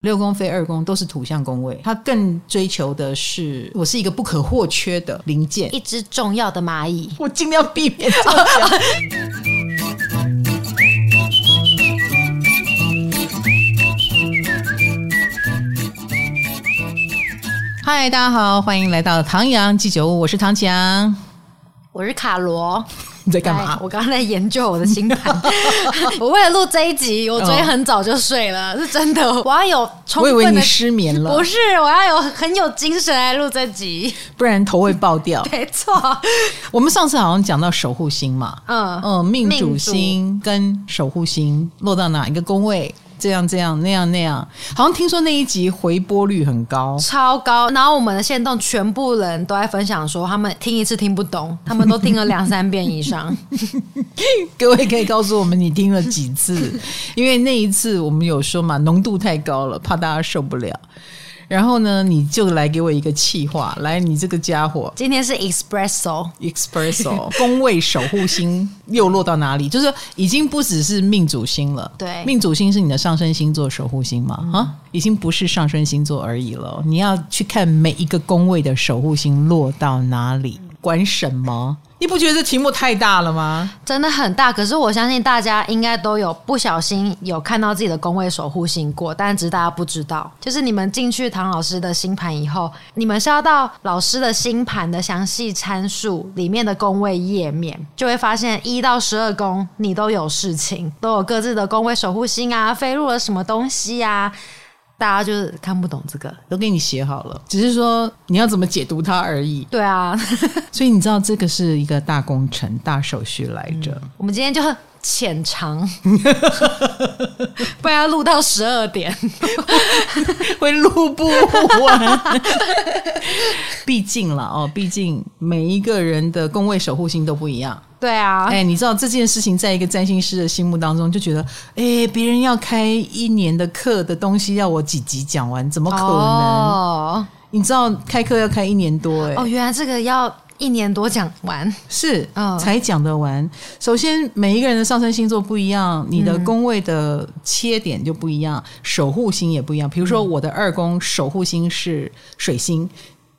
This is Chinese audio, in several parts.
六宫非二宫都是土象宫位，他更追求的是我是一个不可或缺的零件，一只重要的蚂蚁。我尽量避免这样。嗨，大家好，欢迎来到唐阳鸡酒屋，我是唐强，我是卡罗。你在干嘛？我刚刚在研究我的星盘。我为了录这一集，我昨天很早就睡了，哦、是真的。我要有充分的，我以为你失眠了。不是，我要有很有精神来录这集，不然头会爆掉。没错，我们上次好像讲到守护星嘛，嗯嗯，命主星跟守护星落到哪一个宫位？这样这样那样那样，好像听说那一集回播率很高，超高。然后我们的线动全部人都在分享说，他们听一次听不懂，他们都听了两三遍以上。各位可以告诉我们你听了几次？因为那一次我们有说嘛，浓度太高了，怕大家受不了。然后呢，你就来给我一个气话，来，你这个家伙，今天是 espresso，espresso，宫位守护星又落到哪里？就是已经不只是命主星了，对，命主星是你的上升星座守护星嘛？啊、嗯，已经不是上升星座而已了，你要去看每一个宫位的守护星落到哪里，管什么？你不觉得这题目太大了吗？真的很大，可是我相信大家应该都有不小心有看到自己的宫位守护星过，但只是大家不知道。就是你们进去唐老师的星盘以后，你们是要到老师的星盘的详细参数里面的宫位页面，就会发现一到十二宫你都有事情，都有各自的宫位守护星啊，飞入了什么东西啊。大家就是看不懂这个，都给你写好了，只是说你要怎么解读它而已。对啊，所以你知道这个是一个大工程、大手续来着。嗯、我们今天就浅尝，不然要录到十二点，会录不完。毕竟了哦，毕竟每一个人的宫位守护星都不一样。对啊，哎，你知道这件事情，在一个占星师的心目当中，就觉得，哎，别人要开一年的课的东西，要我几集讲完，怎么可能？哦，你知道开课要开一年多，哎，哦，原来这个要一年多讲完，是，哦，才讲得完。首先，每一个人的上升星座不一样，你的宫位的切点就不一样，嗯，守护星也不一样。比如说，我的二宫守护星是水星，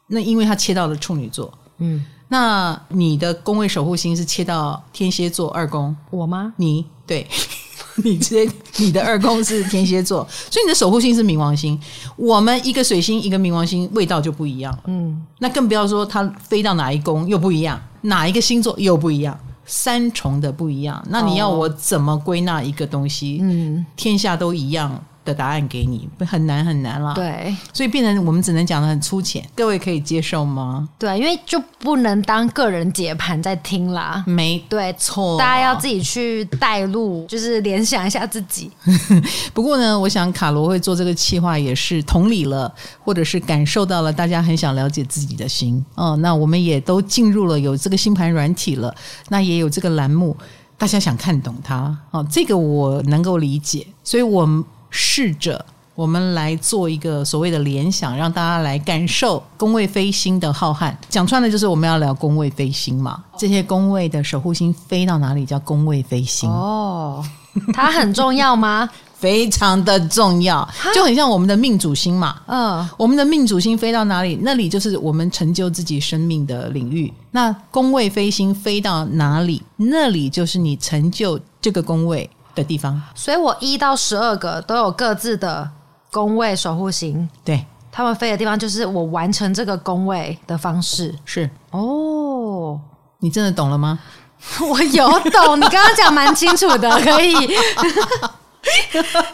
那因为它切到了处女座，嗯。那你的宫位守护星是切到天蝎座二宫，我吗？你对，你直接你的二宫是天蝎座，所以你的守护星是冥王星。我们一个水星，一个冥王星，味道就不一样。嗯，那更不要说它飞到哪一宫又不一样，哪一个星座又不一样，三重的不一样。那你要我怎么归纳一个东西？嗯，天下都一样。的答案给你，很难很难了。对，所以变成我们只能讲的很粗浅，各位可以接受吗？对，因为就不能当个人解盘在听啦。没对错，大家要自己去带路，就是联想一下自己。不过呢，我想卡罗会做这个企划，也是同理了，或者是感受到了大家很想了解自己的心。哦，那我们也都进入了有这个星盘软体了，那也有这个栏目，大家想看懂它。哦，这个我能够理解，所以我们。试着，我们来做一个所谓的联想，让大家来感受宫位飞星的浩瀚。讲穿了就是我们要聊宫位飞星嘛，这些宫位的守护星飞到哪里叫宫位飞星哦，它很重要吗？非常的重要，就很像我们的命主星嘛。嗯，我们的命主星飞到哪里，那里就是我们成就自己生命的领域。那宫位飞星飞到哪里，那里就是你成就这个宫位的地方，所以我一到十二个都有各自的宫位守护星，对，他们飞的地方就是我完成这个宫位的方式。是哦，你真的懂了吗？我有懂，你刚刚讲蛮清楚的，可以。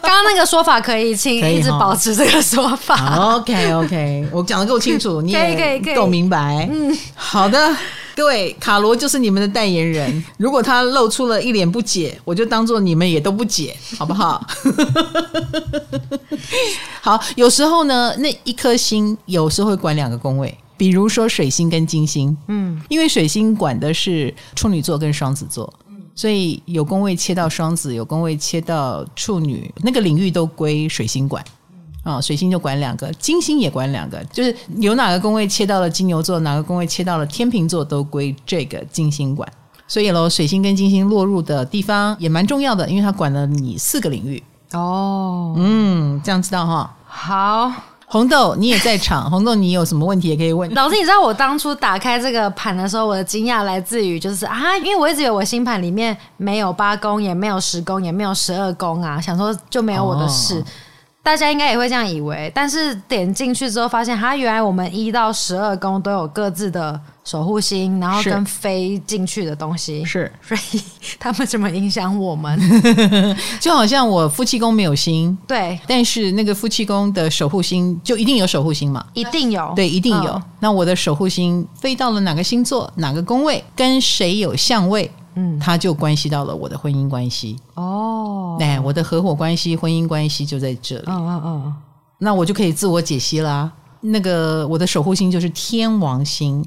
刚刚那个说法可以，请一直保持这个说法。OK OK，我讲的够清楚，你也够明白。嗯，好的。各位，卡罗就是你们的代言人。如果他露出了一脸不解，我就当做你们也都不解，好不好？好，有时候呢，那一颗星有时候会管两个宫位，比如说水星跟金星。嗯，因为水星管的是处女座跟双子座，所以有宫位切到双子，有宫位切到处女，那个领域都归水星管。啊，水星就管两个，金星也管两个，就是有哪个宫位切到了金牛座，哪个宫位切到了天秤座，都归这个金星管。所以喽，水星跟金星落入的地方也蛮重要的，因为它管了你四个领域。哦，嗯，这样知道哈。好。红豆，你也在场。红豆，你有什么问题也可以问。老师，你知道我当初打开这个盘的时候，我的惊讶来自于就是啊，因为我一直以为我星盘里面没有八宫，也没有十宫，也没有十二宫啊，想说就没有我的事。哦大家应该也会这样以为，但是点进去之后发现，它原来我们一到十二宫都有各自的守护星，然后跟飞进去的东西是，所以他们怎么影响我们？就好像我夫妻宫没有星，对，但是那个夫妻宫的守护星就一定有守护星嘛？一定有，对，一定有。嗯、那我的守护星飞到了哪个星座、哪个宫位，跟谁有相位？嗯，它就关系到了我的婚姻关系哦，哎，我的合伙关系、婚姻关系就在这里。嗯嗯嗯，那我就可以自我解析啦。那个我的守护星就是天王星，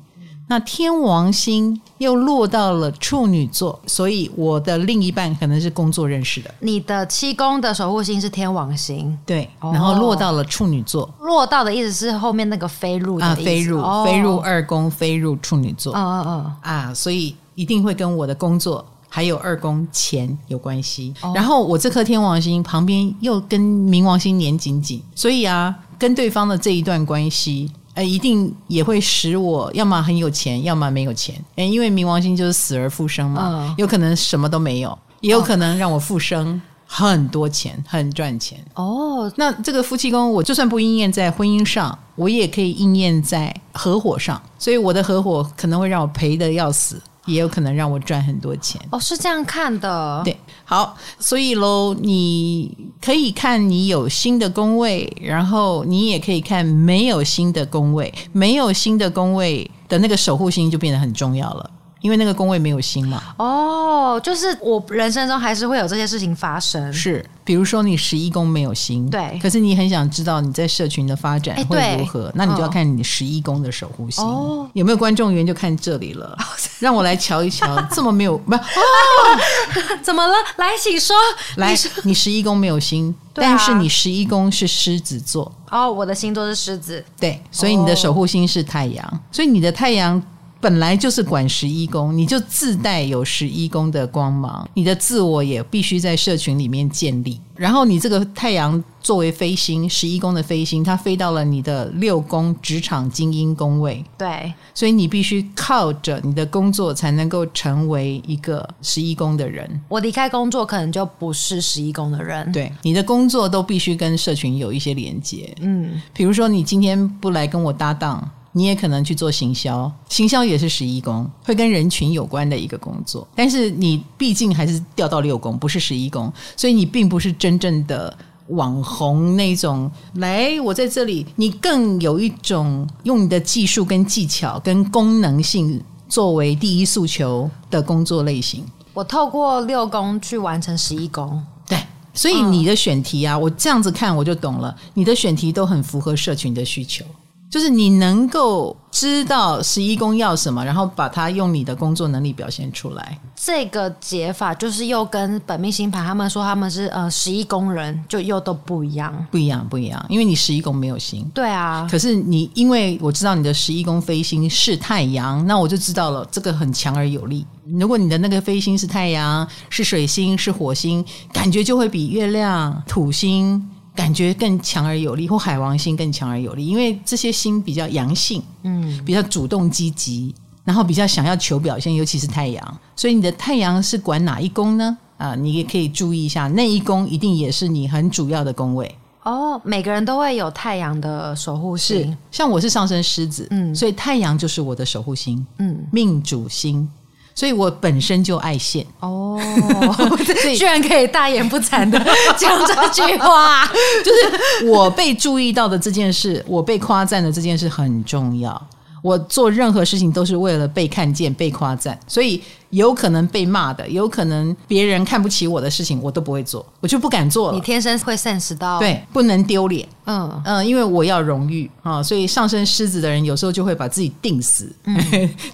那天王星又落到了处女座，所以我的另一半可能是工作认识的。你的七宫的守护星是天王星，对，然后落到了处女座。落到的意思是后面那个飞入啊，飞入，飞入二宫，飞入处女座。嗯嗯嗯，啊，所以。一定会跟我的工作还有二宫钱有关系，哦、然后我这颗天王星旁边又跟冥王星黏紧紧，所以啊，跟对方的这一段关系，呃，一定也会使我要么很有钱，要么没有钱。诶，因为冥王星就是死而复生嘛，嗯、有可能什么都没有，也有可能让我复生很多钱，很赚钱。哦，那这个夫妻宫，我就算不应验在婚姻上，我也可以应验在合伙上，所以我的合伙可能会让我赔的要死。也有可能让我赚很多钱哦，是这样看的。对，好，所以喽，你可以看你有新的工位，然后你也可以看没有新的工位，没有新的工位的那个守护星就变得很重要了。因为那个宫位没有星嘛，哦，就是我人生中还是会有这些事情发生。是，比如说你十一宫没有星，对，可是你很想知道你在社群的发展会如何，那你就要看你十一宫的守护星。哦，有没有观众缘就看这里了。让我来瞧一瞧，这么没有不哦，怎么了？来，请说。来，你十一宫没有星，但是你十一宫是狮子座。哦，我的星座是狮子，对，所以你的守护星是太阳，所以你的太阳。本来就是管十一宫，你就自带有十一宫的光芒，你的自我也必须在社群里面建立。然后你这个太阳作为飞星，十一宫的飞星，它飞到了你的六宫职场精英宫位。对，所以你必须靠着你的工作才能够成为一个十一宫的人。我离开工作可能就不是十一宫的人。对，你的工作都必须跟社群有一些连接。嗯，比如说你今天不来跟我搭档。你也可能去做行销，行销也是十一宫，会跟人群有关的一个工作。但是你毕竟还是掉到六宫，不是十一宫，所以你并不是真正的网红那种。来，我在这里，你更有一种用你的技术、跟技巧、跟功能性作为第一诉求的工作类型。我透过六宫去完成十一宫，对。所以你的选题啊，我这样子看我就懂了，你的选题都很符合社群的需求。就是你能够知道十一宫要什么，然后把它用你的工作能力表现出来。这个解法就是又跟本命星盘他们说他们是呃十一宫人，就又都不一样，不一样，不一样。因为你十一宫没有星，对啊。可是你因为我知道你的十一宫飞星是太阳，那我就知道了这个很强而有力。如果你的那个飞星是太阳、是水星、是火星，感觉就会比月亮、土星。感觉更强而有力，或海王星更强而有力，因为这些星比较阳性，嗯，比较主动积极，然后比较想要求表现，尤其是太阳。所以你的太阳是管哪一宫呢？啊，你也可以注意一下，那一宫一定也是你很主要的宫位。哦，每个人都会有太阳的守护星，像我是上升狮子，嗯，所以太阳就是我的守护星，嗯，命主星。所以我本身就爱现哦，居然可以大言不惭的 讲这句话，就是我被注意到的这件事，我被夸赞的这件事很重要。我做任何事情都是为了被看见、被夸赞，所以有可能被骂的，有可能别人看不起我的事情，我都不会做，我就不敢做了。你天生会 sense 到，对，不能丢脸。嗯嗯，因为我要荣誉啊，所以上升狮子的人有时候就会把自己定死，嗯、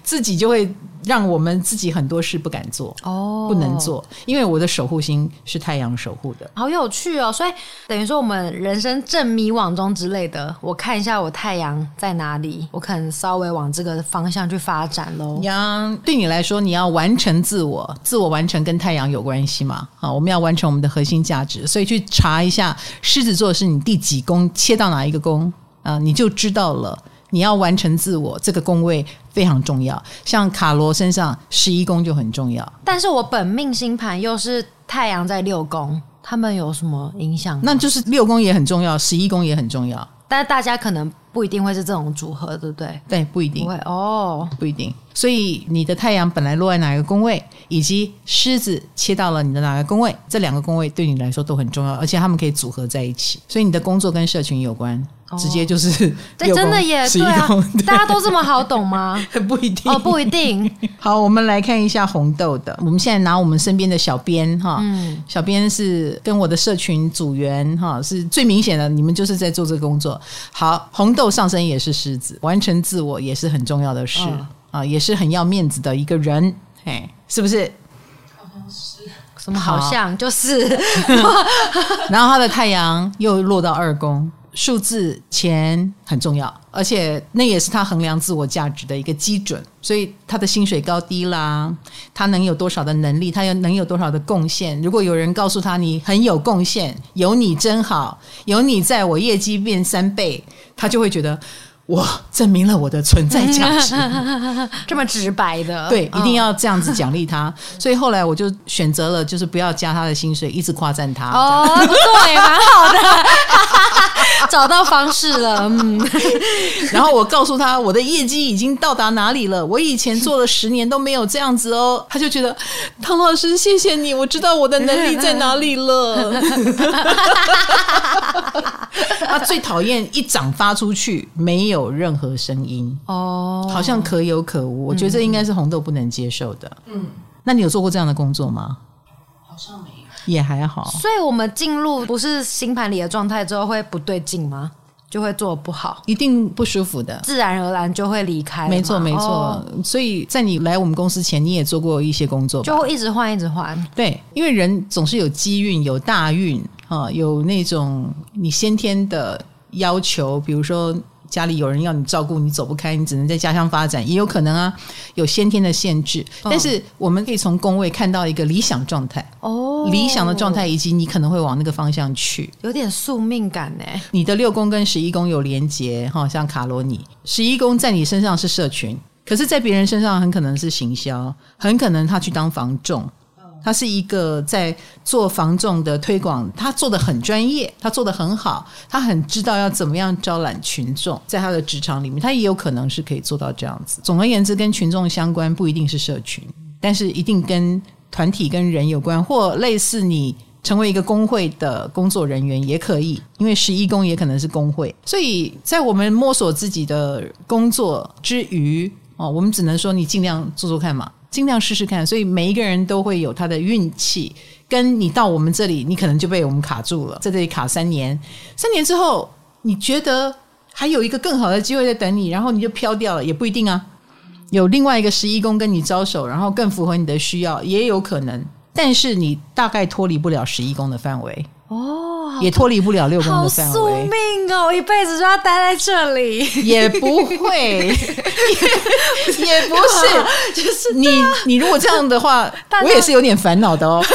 自己就会。让我们自己很多事不敢做哦，不能做，因为我的守护星是太阳守护的。好有趣哦！所以等于说我们人生正迷惘中之类的，我看一下我太阳在哪里，我可能稍微往这个方向去发展喽。呀，对你来说，你要完成自我，自我完成跟太阳有关系吗？啊，我们要完成我们的核心价值，所以去查一下狮子座是你第几宫，切到哪一个宫啊，你就知道了。你要完成自我，这个宫位非常重要。像卡罗身上十一宫就很重要，但是我本命星盘又是太阳在六宫，他们有什么影响？那就是六宫也很重要，十一宫也很重要。但是大家可能不一定会是这种组合，对不对？对，不一定。不会哦，不一定。所以你的太阳本来落在哪个宫位，以及狮子切到了你的哪个宫位，这两个宫位对你来说都很重要，而且他们可以组合在一起。所以你的工作跟社群有关。直接就是对，真的耶，对啊，大家都这么好懂吗？不一定哦，不一定。好，我们来看一下红豆的。我们现在拿我们身边的小编哈，嗯，小编是跟我的社群组员哈，是最明显的。你们就是在做这个工作。好，红豆上升也是狮子，完成自我也是很重要的事啊，也是很要面子的一个人，嘿，是不是？好像是，什么好像就是。然后他的太阳又落到二宫。数字钱很重要，而且那也是他衡量自我价值的一个基准。所以他的薪水高低啦，他能有多少的能力，他又能有多少的贡献。如果有人告诉他你很有贡献，有你真好，有你在我业绩变三倍，他就会觉得。我证明了我的存在价值，这么直白的，对，一定要这样子奖励他。所以后来我就选择了，就是不要加他的薪水，一直夸赞他。哦，不错，也蛮好的，找到方式了。嗯，然后我告诉他，我的业绩已经到达哪里了，我以前做了十年都没有这样子哦。他就觉得唐老师，谢谢你，我知道我的能力在哪里了。他最讨厌一掌发出去没有。任何声音哦，好像可有可无。我觉得这应该是红豆不能接受的。嗯，那你有做过这样的工作吗？好像也还好。所以我们进入不是星盘里的状态之后会不对劲吗？就会做不好，一定不舒服的，自然而然就会离开。没错，没错。哦，所以在你来我们公司前，你也做过一些工作吧，就会一直换，一直换。对，因为人总是有机运，有大运啊，有那种你先天的要求，比如说。家里有人要你照顾，你走不开，你只能在家乡发展，也有可能啊，有先天的限制。哦、但是我们可以从宫位看到一个理想状态哦，理想的状态以及你可能会往那个方向去，有点宿命感呢。你的六宫跟十一宫有连结哈，像卡罗尼，十一宫在你身上是社群，可是在别人身上很可能是行销，很可能他去当房仲。他是一个在做房仲的推广，他做的很专业，他做的很好，他很知道要怎么样招揽群众，在他的职场里面，他也有可能是可以做到这样子。总而言之，跟群众相关不一定是社群，但是一定跟团体跟人有关，或类似你成为一个工会的工作人员也可以，因为十一宫也可能是工会。所以在我们摸索自己的工作之余，哦，我们只能说你尽量做做看嘛。尽量试试看，所以每一个人都会有他的运气。跟你到我们这里，你可能就被我们卡住了，在这里卡三年。三年之后，你觉得还有一个更好的机会在等你，然后你就飘掉了，也不一定啊。有另外一个十一宫跟你招手，然后更符合你的需要，也有可能。但是你大概脱离不了十一宫的范围哦。也脱离不了六宫的范围。好宿命哦！我一辈子就要待在这里，也不会，也，也不是，就是你。你如果这样的话，我也是有点烦恼的哦。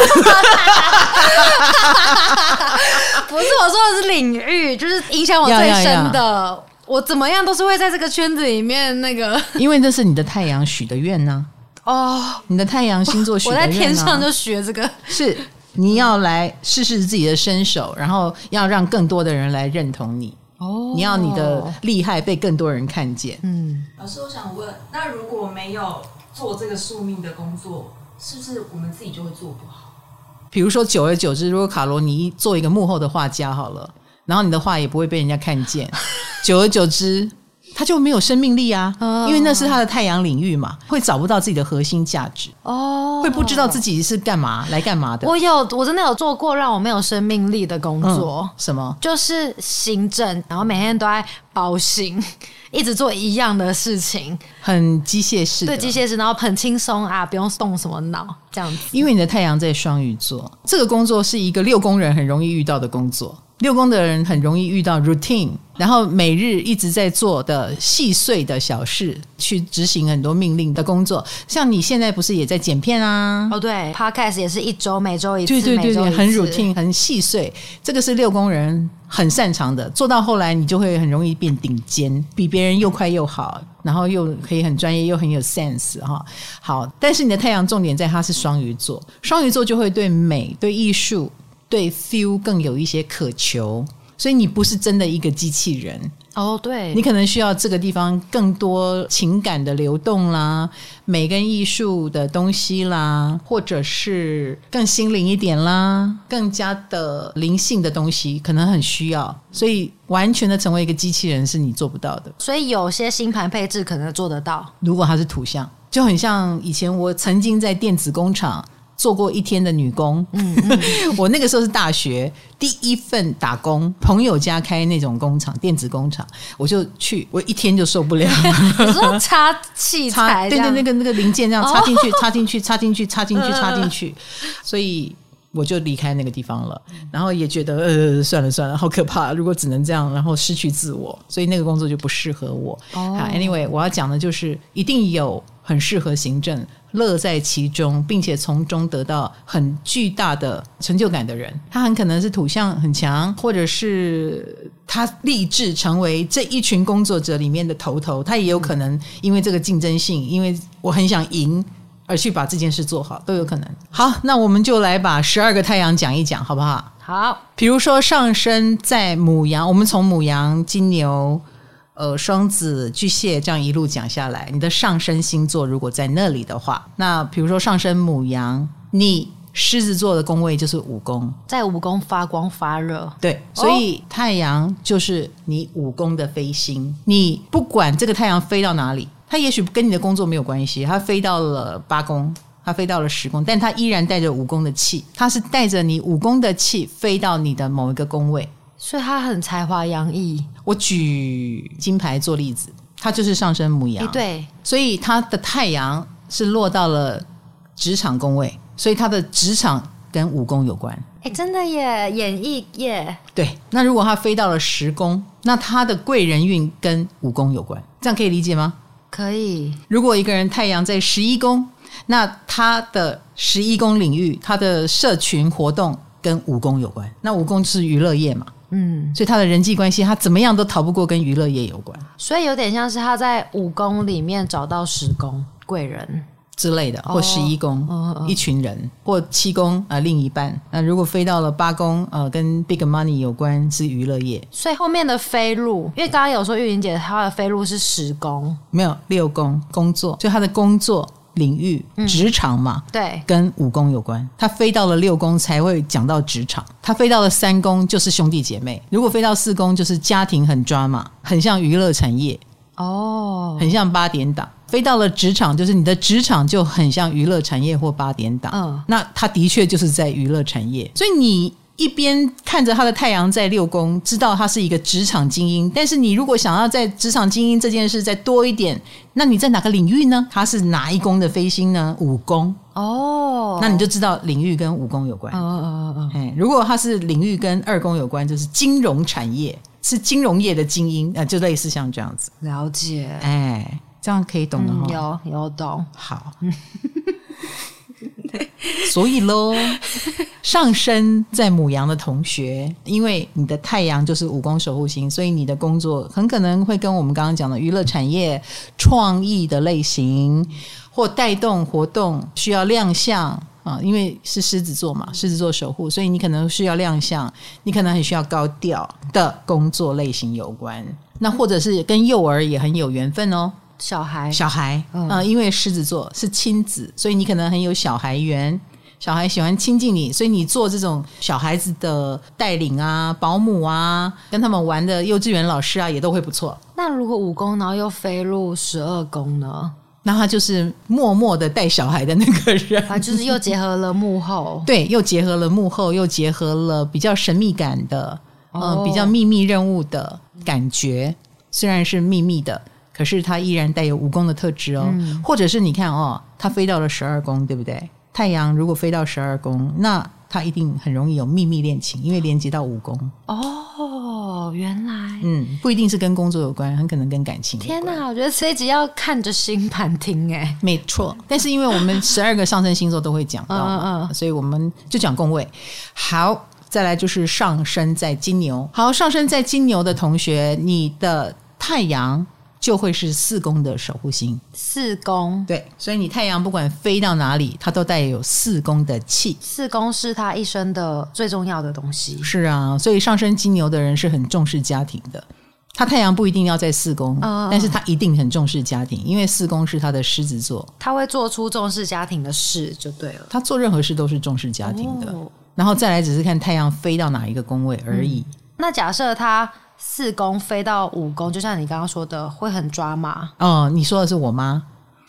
不是我说的是领域，就是影响我最深的。我怎么样都是会在这个圈子里面那个，因为这是你的太阳许的愿呢。哦，你的太阳星座许的愿，我在天上就学这个是。你要来试试自己的身手，然后要让更多的人来认同你。哦，你要你的厉害被更多人看见。嗯，老师，我想问，那如果没有做这个宿命的工作，是不是我们自己就会做不好？比如说，久而久之，如果卡罗尼做一个幕后的画家好了，然后你的画也不会被人家看见，久而久之，他就没有生命力啊，哦因为那是他的太阳领域嘛，会找不到自己的核心价值，哦，会不知道自己是干嘛来干嘛的。我有，我真的有做过让我没有生命力的工作，嗯什么？就是行政，然后每天都在包行，一直做一样的事情，很机械式的，对机械式，然后很轻松啊，不用动什么脑，这样子。因为你的太阳在双鱼座，这个工作是一个六宫人很容易遇到的工作。六宫的人很容易遇到 routine，然后每日一直在做的细碎的小事，去执行很多命令的工作。像你现在不是也在剪片啊？哦，对，podcast 也是一周每周一次，对对对对，很 routine，很细碎。这个是六宫人很擅长的，做到后来你就会很容易变顶尖，比别人又快又好，然后又可以很专业，又很有 sense 哈。好，但是你的太阳重点在它是双鱼座，双鱼座就会对美、对艺术。对 feel 更有一些渴求，所以你不是真的一个机器人哦。对，你可能需要这个地方更多情感的流动啦，美跟艺术的东西啦，或者是更心灵一点啦，更加的灵性的东西，可能很需要。所以完全的成为一个机器人是你做不到的。所以有些星盘配置可能做得到。如果它是图像，就很像以前我曾经在电子工厂。做过一天的女工，嗯嗯、我那个时候是大学第一份打工，朋友家开那种工厂，电子工厂，我就去，我一天就受不了。你说插器材，对对，那个那个零件这样插进去，插进去，插进去，插进去，插进去，所以我就离开那个地方了。然后也觉得呃，算了算了，好可怕，如果只能这样，然后失去自我，所以那个工作就不适合我。，Anyway，我要讲的就是一定有很适合行政。乐在其中，并且从中得到很巨大的成就感的人，他很可能是土象很强，或者是他立志成为这一群工作者里面的头头。他也有可能因为这个竞争性，因为我很想赢而去把这件事做好，都有可能。好，那我们就来把十二个太阳讲一讲，好不好？好。比如说上升在母羊，我们从母羊、金牛。呃，双子、巨蟹这样一路讲下来，你的上升星座如果在那里的话，那比如说上升母羊，你狮子座的宫位就是五宫，在五宫发光发热。对，所以太阳就是你五宫的飞星。你不管这个太阳飞到哪里，它也许跟你的工作没有关系，它飞到了八宫，它飞到了十宫，但它依然带着五宫的气，它是带着你五宫的气飞到你的某一个宫位。所以他很才华洋溢。我举金牌做例子，他就是上升母羊，对，所以他的太阳是落到了职场宫位，所以他的职场跟武功有关。哎，真的耶，演艺耶。对，那如果他飞到了十宫，那他的贵人运跟武功有关，这样可以理解吗？可以。如果一个人太阳在十一宫，那他的十一宫领域，他的社群活动跟武功有关，那武功是娱乐业嘛？嗯，所以他的人际关系，他怎么样都逃不过跟娱乐业有关，所以有点像是他在五宫里面找到十宫贵人之类的，或十一宫、哦哦、一群人，或七宫啊、呃、另一半。那如果飞到了八宫，呃，跟 big money 有关是娱乐业。所以后面的飞入，因为刚刚有说玉玲姐她的飞入是十宫，没有六宫工作，就她的工作。领域职场嘛，嗯、对，跟五宫有关。他飞到了六宫才会讲到职场，他飞到了三宫就是兄弟姐妹。如果飞到四宫就是家庭很抓嘛，很像娱乐产业哦，很像八点档。飞到了职场就是你的职场就很像娱乐产业或八点档。嗯，那他的确就是在娱乐产业，所以你。一边看着他的太阳在六宫，知道他是一个职场精英。但是你如果想要在职场精英这件事再多一点，那你在哪个领域呢？他是哪一宫的飞星呢？五宫哦，那你就知道领域跟五宫有关。哦哦哦哦，如果他是领域跟二宫有关，就是金融产业，是金融业的精英，呃，就类似像这样子。了解，哎，这样可以懂的哈、嗯。有有懂，好。所以喽，上升在母羊的同学，因为你的太阳就是五宫守护星，所以你的工作很可能会跟我们刚刚讲的娱乐产业、创意的类型或带动活动需要亮相啊，因为是狮子座嘛，狮子座守护，所以你可能需要亮相，你可能很需要高调的工作类型有关。那或者是跟幼儿也很有缘分哦。小孩，小孩，嗯、呃，因为狮子座是亲子，所以你可能很有小孩缘。小孩喜欢亲近你，所以你做这种小孩子的带领啊、保姆啊，跟他们玩的幼稚园老师啊，也都会不错。那如果五宫然后又飞入十二宫呢？那他就是默默的带小孩的那个人，啊，就是又结合了幕后，对，又结合了幕后，又结合了比较神秘感的，嗯、哦呃，比较秘密任务的感觉。虽然是秘密的，可是它依然带有五宫的特质哦。嗯、或者是你看哦，它飞到了十二宫，对不对？太阳如果飞到十二宫，那它一定很容易有秘密恋情，因为连接到五宫。哦，原来，嗯，不一定是跟工作有关，很可能跟感情有关。天哪，我觉得这一集要看着星盘听哎，没错。但是因为我们十二个上升星座都会讲到，嗯嗯，所以我们就讲宫位。好，再来就是上升在金牛。好，上升在金牛的同学，你的太阳。就会是四宫的守护星，四宫对，所以你太阳不管飞到哪里，它都带有四宫的气。四宫是他一生的最重要的东西。是啊，所以上升金牛的人是很重视家庭的。他太阳不一定要在四宫，嗯、但是他一定很重视家庭，因为四宫是他的狮子座，他会做出重视家庭的事就对了。他做任何事都是重视家庭的，哦、然后再来只是看太阳飞到哪一个宫位而已。嗯、那假设他。四宫飞到五宫，就像你刚刚说的，会很抓马。哦，你说的是我妈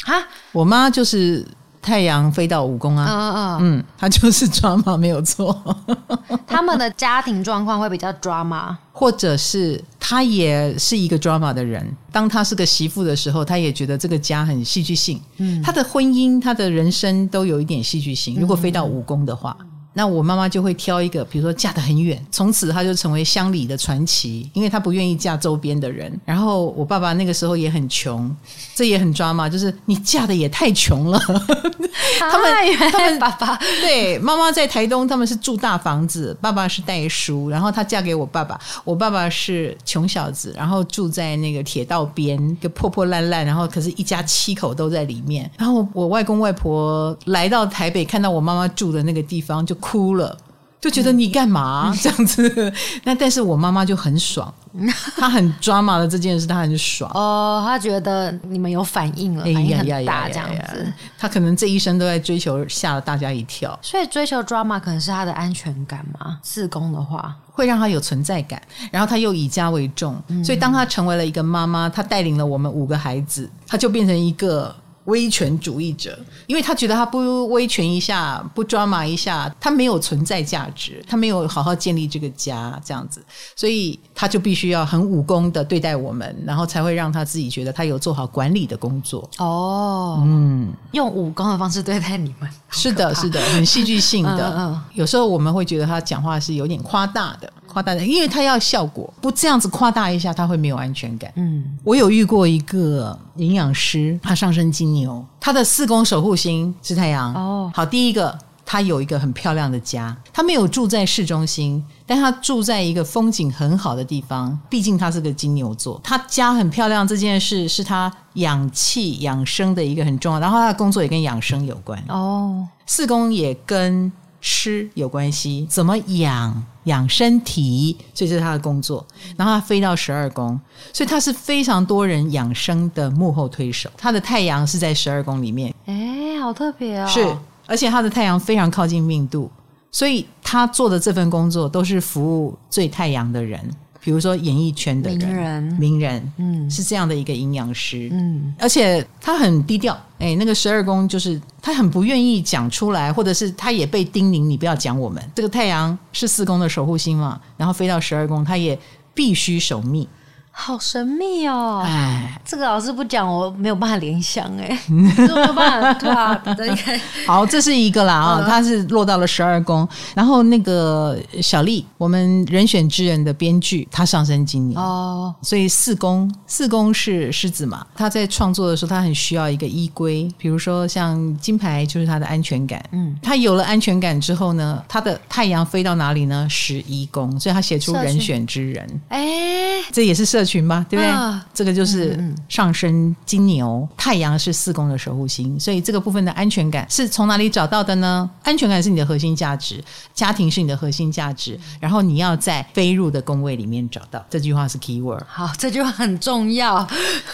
哈，我妈就是太阳飞到五宫啊，嗯嗯嗯，她就是抓马，没有错。他们的家庭状况会比较抓马，或者是她也是一个抓马的人。当她是个媳妇的时候，她也觉得这个家很戏剧性。嗯，她的婚姻、她的人生都有一点戏剧性。如果飞到五宫的话。嗯那我妈妈就会挑一个，比如说嫁得很远，从此她就成为乡里的传奇，因为她不愿意嫁周边的人。然后我爸爸那个时候也很穷，这也很抓嘛，就是你嫁的也太穷了。他们他们爸爸对妈妈在台东，他们是住大房子，爸爸是代书，然后她嫁给我爸爸，我爸爸是穷小子，然后住在那个铁道边，一个破破烂烂，然后可是一家七口都在里面。然后我外公外婆来到台北，看到我妈妈住的那个地方就。哭了，就觉得你干嘛、嗯、这样子？那但是我妈妈就很爽，她很抓马的这件事，她很爽哦。她觉得你们有反应了，反应很大，这样子。她可能这一生都在追求，吓了大家一跳。所以追求抓马可能是她的安全感嘛？自宫的话，会让她有存在感，然后她又以家为重，嗯、所以当她成为了一个妈妈，她带领了我们五个孩子，她就变成一个。威权主义者，因为他觉得他不威权一下，不抓马一下，他没有存在价值，他没有好好建立这个家，这样子，所以他就必须要很武功的对待我们，然后才会让他自己觉得他有做好管理的工作。哦，嗯，用武功的方式对待你们，是的，是的，很戏剧性的。嗯嗯，有时候我们会觉得他讲话是有点夸大的。夸大的，因为他要效果，不这样子夸大一下，他会没有安全感。嗯，我有遇过一个营养师，他上升金牛，他的四宫守护星是太阳。哦，好，第一个，他有一个很漂亮的家，他没有住在市中心，但他住在一个风景很好的地方。毕竟他是个金牛座，他家很漂亮这件事是他养气养生的一个很重要，然后他的工作也跟养生有关。哦，四宫也跟吃有关系，怎么养？养身体，所以这是他的工作。然后他飞到十二宫，所以他是非常多人养生的幕后推手。他的太阳是在十二宫里面，哎，好特别哦！是，而且他的太阳非常靠近命度，所以他做的这份工作都是服务最太阳的人。比如说演艺圈的人，名人，名人，嗯，是这样的一个营养师，嗯，而且他很低调，哎，那个十二宫就是他很不愿意讲出来，或者是他也被叮咛，你不要讲我们。这个太阳是四宫的守护星嘛，然后飞到十二宫，他也必须守密。好神秘哦！哎，这个老师不讲，我没有办法联想哎，没有办法对啊。好，这是一个啦啊，他是落到了十二宫。然后那个小丽，我们人选之人的编剧，他上升今年哦，所以四宫四宫是狮子嘛。他在创作的时候，他很需要一个依归，比如说像金牌就是他的安全感。嗯，他有了安全感之后呢，他的太阳飞到哪里呢？十一宫，所以他写出人选之人。哎，这也是设。群吧，对不对？啊、这个就是上升金牛，嗯、太阳是四宫的守护星，所以这个部分的安全感是从哪里找到的呢？安全感是你的核心价值，家庭是你的核心价值，然后你要在飞入的宫位里面找到。这句话是 key word。好，这句话很重要。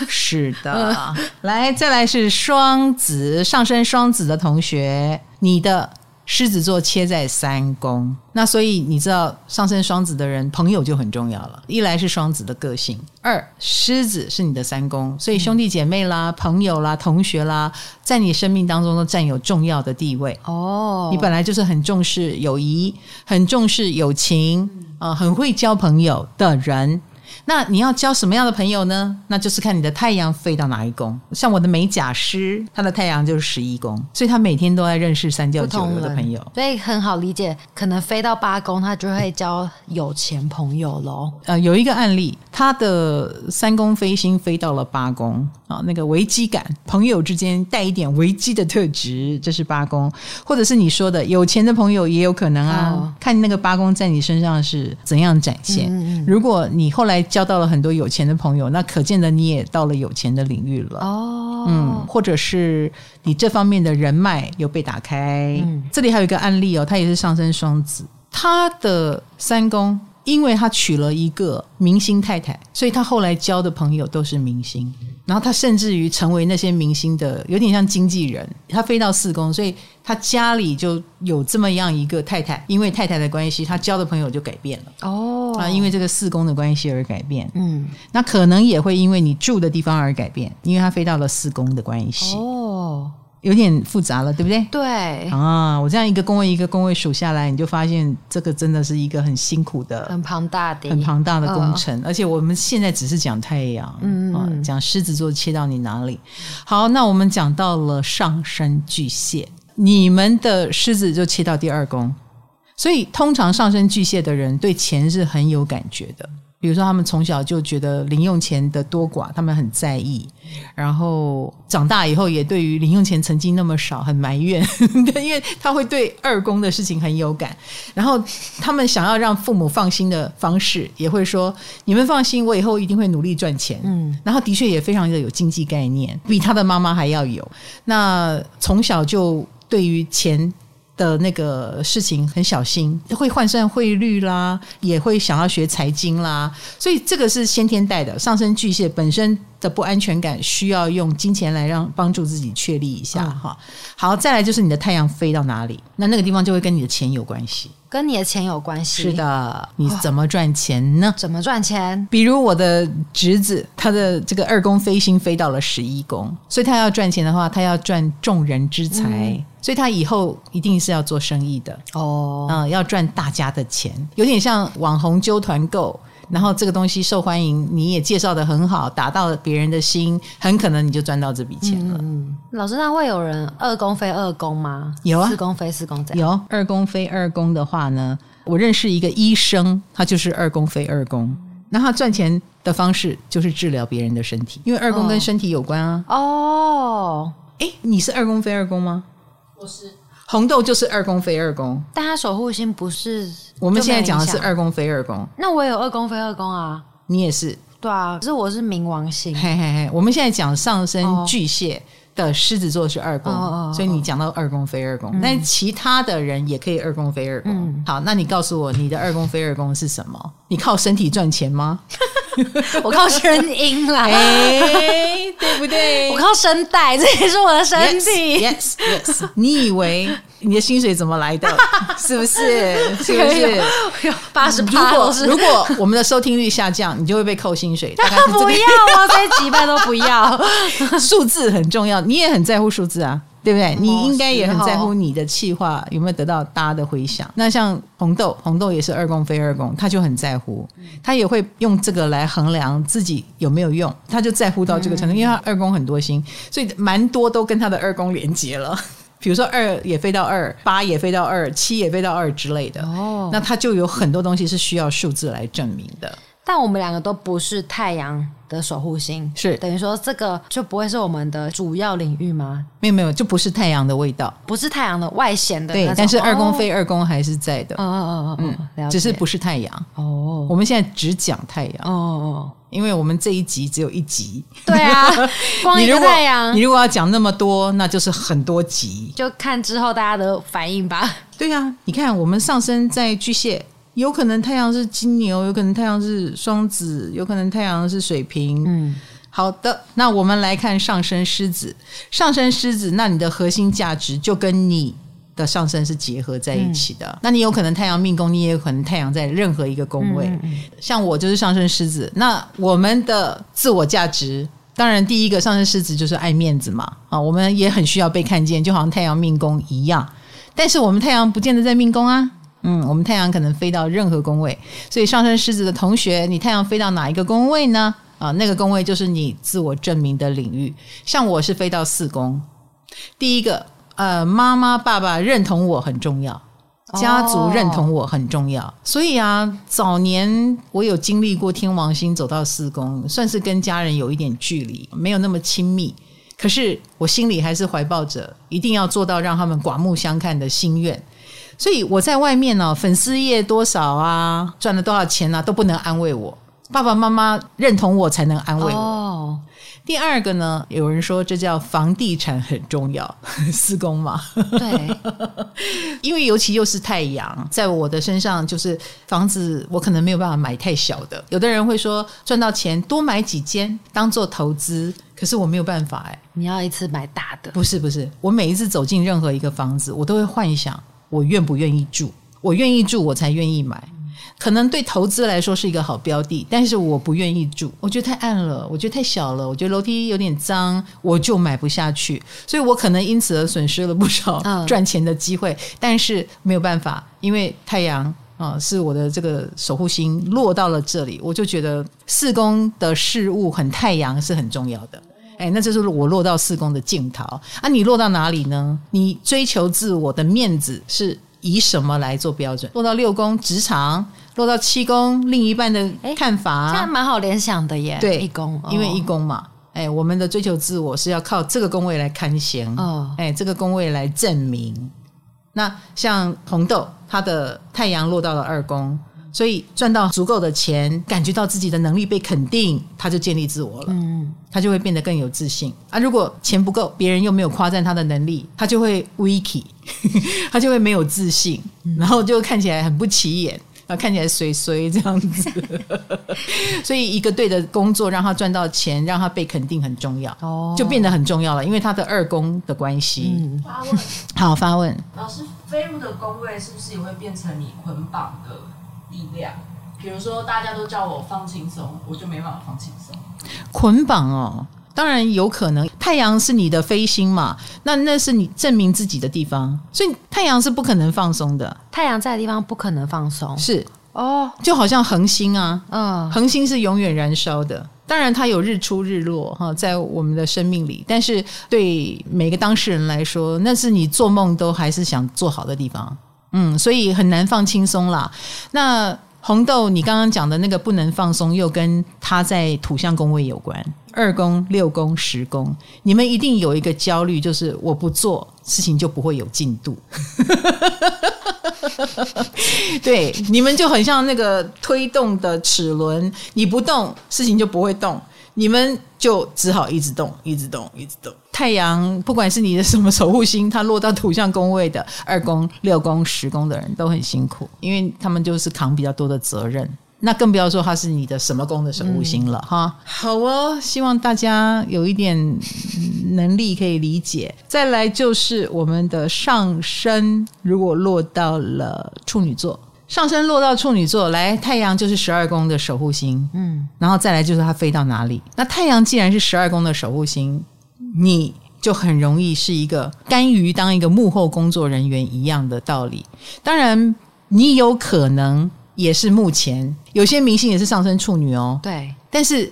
是的，来，再来是双子，上升双子的同学，你的。狮子座切在三宫，那所以你知道上升双子的人朋友就很重要了。一来是双子的个性，二狮子是你的三宫，所以兄弟姐妹啦、朋友啦、同学啦，在你生命当中都占有重要的地位。哦，你本来就是很重视友谊、很重视友情啊、呃，很会交朋友的人。那你要交什么样的朋友呢？那就是看你的太阳飞到哪一宫。像我的美甲师，他的太阳就是十一宫，所以他每天都在认识三教九流的朋友，所以很好理解。可能飞到八宫，他就会交有钱朋友喽。呃，有一个案例，他的三宫飞星飞到了八宫啊，那个危机感，朋友之间带一点危机的特质，这是八宫，或者是你说的有钱的朋友也有可能啊。哦、看那个八宫在你身上是怎样展现。嗯嗯，如果你后来交到了很多有钱的朋友，那可见的你也到了有钱的领域了哦。嗯，或者是你这方面的人脉有被打开。嗯，这里还有一个案例哦，他也是上升双子，他的三宫。因为他娶了一个明星太太，所以他后来交的朋友都是明星。然后他甚至于成为那些明星的有点像经纪人。他飞到四宫，所以他家里就有这么样一个太太。因为太太的关系，他交的朋友就改变了。哦，啊，因为这个四宫的关系而改变。嗯，那可能也会因为你住的地方而改变，因为他飞到了四宫的关系。哦。有点复杂了，对不对？对啊，我这样一个工位一个工位数下来，你就发现这个真的是一个很辛苦的、很庞大的、很庞大的工程。哦、而且我们现在只是讲太阳，嗯，嗯，讲狮子座切到你哪里。好，那我们讲到了上升巨蟹，你们的狮子就切到第二宫，所以通常上升巨蟹的人对钱是很有感觉的。比如说，他们从小就觉得零用钱的多寡，他们很在意。然后长大以后，也对于零用钱曾经那么少很埋怨，因为他会对二公的事情很有感。然后他们想要让父母放心的方式，也会说：“你们放心，我以后一定会努力赚钱。”嗯，然后的确也非常的有经济概念，比他的妈妈还要有。那从小就对于钱。的那个事情很小心，会换算汇率啦，也会想要学财经啦，所以这个是先天带的。上升巨蟹本身的不安全感，需要用金钱来让帮助自己确立一下哈。嗯、好，再来就是你的太阳飞到哪里，那那个地方就会跟你的钱有关系，跟你的钱有关系。是的，你怎么赚钱呢？哦、怎么赚钱？比如我的侄子，他的这个二宫飞星飞到了十一宫，所以他要赚钱的话，他要赚众人之财。嗯所以他以后一定是要做生意的哦，嗯，要赚大家的钱，有点像网红揪团购，然后这个东西受欢迎，你也介绍的很好，打到别人的心，很可能你就赚到这笔钱了。嗯，老师，那会有人二宫非二宫吗？有啊，四宫非四宫这样。有二宫非二宫的话呢，我认识一个医生，他就是二宫非二宫，那他赚钱的方式就是治疗别人的身体，因为二宫跟身体有关啊。哦，哎，你是二宫非二宫吗？我是红豆，就是二宫飞二宫，但他守护星不是。我们现在讲的是二宫飞二宫，那我也有二宫飞二宫啊，你也是，对啊，可是我是冥王星。嘿嘿嘿，我们现在讲上升巨蟹的狮子座是二宫，哦、所以你讲到二宫非二宫，那、嗯、其他的人也可以二宫非二宫。嗯、好，那你告诉我，你的二宫非二宫是什么？你靠身体赚钱吗？我靠声音来，欸，对不对？我靠声带，这也是我的身体。Yes, yes, yes。你以为你的薪水怎么来的？是不是？是不是？八十八。如果如果我们的收听率下降，你就会被扣薪水。大概不要啊，这几百都不要。数字很重要，你也很在乎数字啊。对不对？你应该也很在乎你的企划有没有得到大家的回响。那像红豆，红豆也是二宫非二宫，他就很在乎，他也会用这个来衡量自己有没有用，他就在乎到这个程度，因为他二宫很多星，所以蛮多都跟他的二宫连接了。比如说二也飞到二，八也飞到二，七也飞到二之类的。哦，那它就有很多东西是需要数字来证明的。但我们两个都不是太阳的守护星，是等于说这个就不会是我们的主要领域吗？没有没有，就不是太阳的味道，不是太阳的外显的。对，但是二宫飞二宫还是在的。哦哦哦哦，嗯，只是不是太阳。哦，我们现在只讲太阳。哦哦，因为我们这一集只有一集。对啊，光一个太阳，你如果要讲那么多，那就是很多集。就看之后大家的反应吧。对啊，你看我们上升在巨蟹。有可能太阳是金牛，有可能太阳是双子，有可能太阳是水瓶。嗯，好的，那我们来看上升狮子。上升狮子，那你的核心价值就跟你的上升是结合在一起的。嗯、那你有可能太阳命宫，你也有可能太阳在任何一个宫位。嗯嗯嗯，像我就是上升狮子，那我们的自我价值，当然第一个上升狮子就是爱面子嘛。啊，我们也很需要被看见，就好像太阳命宫一样。但是我们太阳不见得在命宫啊。嗯，我们太阳可能飞到任何宫位，所以上升狮子的同学，你太阳飞到哪一个宫位呢？啊，那个宫位就是你自我证明的领域。像我是飞到四宫，第一个。呃，妈妈、爸爸认同我很重要，家族认同我很重要，哦、所以啊，早年我有经历过天王星走到四宫，算是跟家人有一点距离，没有那么亲密。可是我心里还是怀抱着一定要做到让他们刮目相看的心愿，所以我在外面呢、啊，粉丝业多少啊，赚了多少钱啊，都不能安慰我。爸爸妈妈认同我才能安慰我。哦第二个呢，有人说这叫房地产很重要，四宫嘛。对，因为尤其又是太阳在我的身上，就是房子我可能没有办法买太小的。有的人会说赚到钱多买几间当做投资，可是我没有办法哎。你要一次买大的？不是不是，我每一次走进任何一个房子，我都会幻想我愿不愿意住，我愿意住我才愿意买。可能对投资来说是一个好标的，但是我不愿意住，我觉得太暗了，我觉得太小了，我觉得楼梯有点脏，我就买不下去，所以我可能因此而损失了不少赚钱的机会，但是没有办法，因为太阳啊、呃、是我的这个守护星落到了这里，我就觉得四宫的事物很太阳是很重要的，哎，那就是我落到四宫的镜头啊，你落到哪里呢？你追求自我的面子是以什么来做标准？落到六宫职场。落到七宫，另一半的看法，这样蛮好联想的耶。对，一宫，因为一宫嘛，哎，我们的追求自我是要靠这个宫位来看行哦，哎，这个宫位来证明。那像红豆，它的太阳落到了二宫，所以赚到足够的钱，感觉到自己的能力被肯定，他就建立自我了。嗯，他就会变得更有自信啊。如果钱不够，别人又没有夸赞他的能力，他就会 weak，他就会没有自信，然后就看起来很不起眼。啊看起来衰衰这样子，所以一个对的工作让他赚到钱，让他被肯定很重要，哦，就变得很重要了，因为他的二宫的关系。嗯，发问，好发问，老师飞入的宫位是不是也会变成你捆绑的力量？比如说大家都叫我放轻松，我就没办法放轻松，捆绑哦。当然有可能，太阳是你的飞星嘛，那那是你证明自己的地方，所以太阳是不可能放松的。太阳在的地方不可能放松，是哦，就好像恒星啊，嗯，恒星是永远燃烧的。当然它有日出日落哈，在我们的生命里，但是对每个当事人来说，那是你做梦都还是想做好的地方，嗯，所以很难放轻松啦。那红豆，你刚刚讲的那个不能放松，又跟他在土象宫位有关。二宫、六宫、十宫，你们一定有一个焦虑，就是我不做事情就不会有进度。对，你们就很像那个推动的齿轮，你不动，事情就不会动。你们就只好一直动，一直动，一直动。太阳，不管是你的什么守护星，它落到土象宫位的二宫、六宫、十宫的人都很辛苦，因为他们就是扛比较多的责任。那更不要说他是你的什么宫的守护星了哈。好哦，希望大家有一点能力可以理解。再来就是我们的上升，如果落到了处女座，上升落到处女座，来太阳就是十二宫的守护星，嗯，然后再来就是它飞到哪里。那太阳既然是十二宫的守护星，你就很容易是一个甘于当一个幕后工作人员一样的道理。当然，你有可能。也是目前有些明星也是上升处女哦，对。但是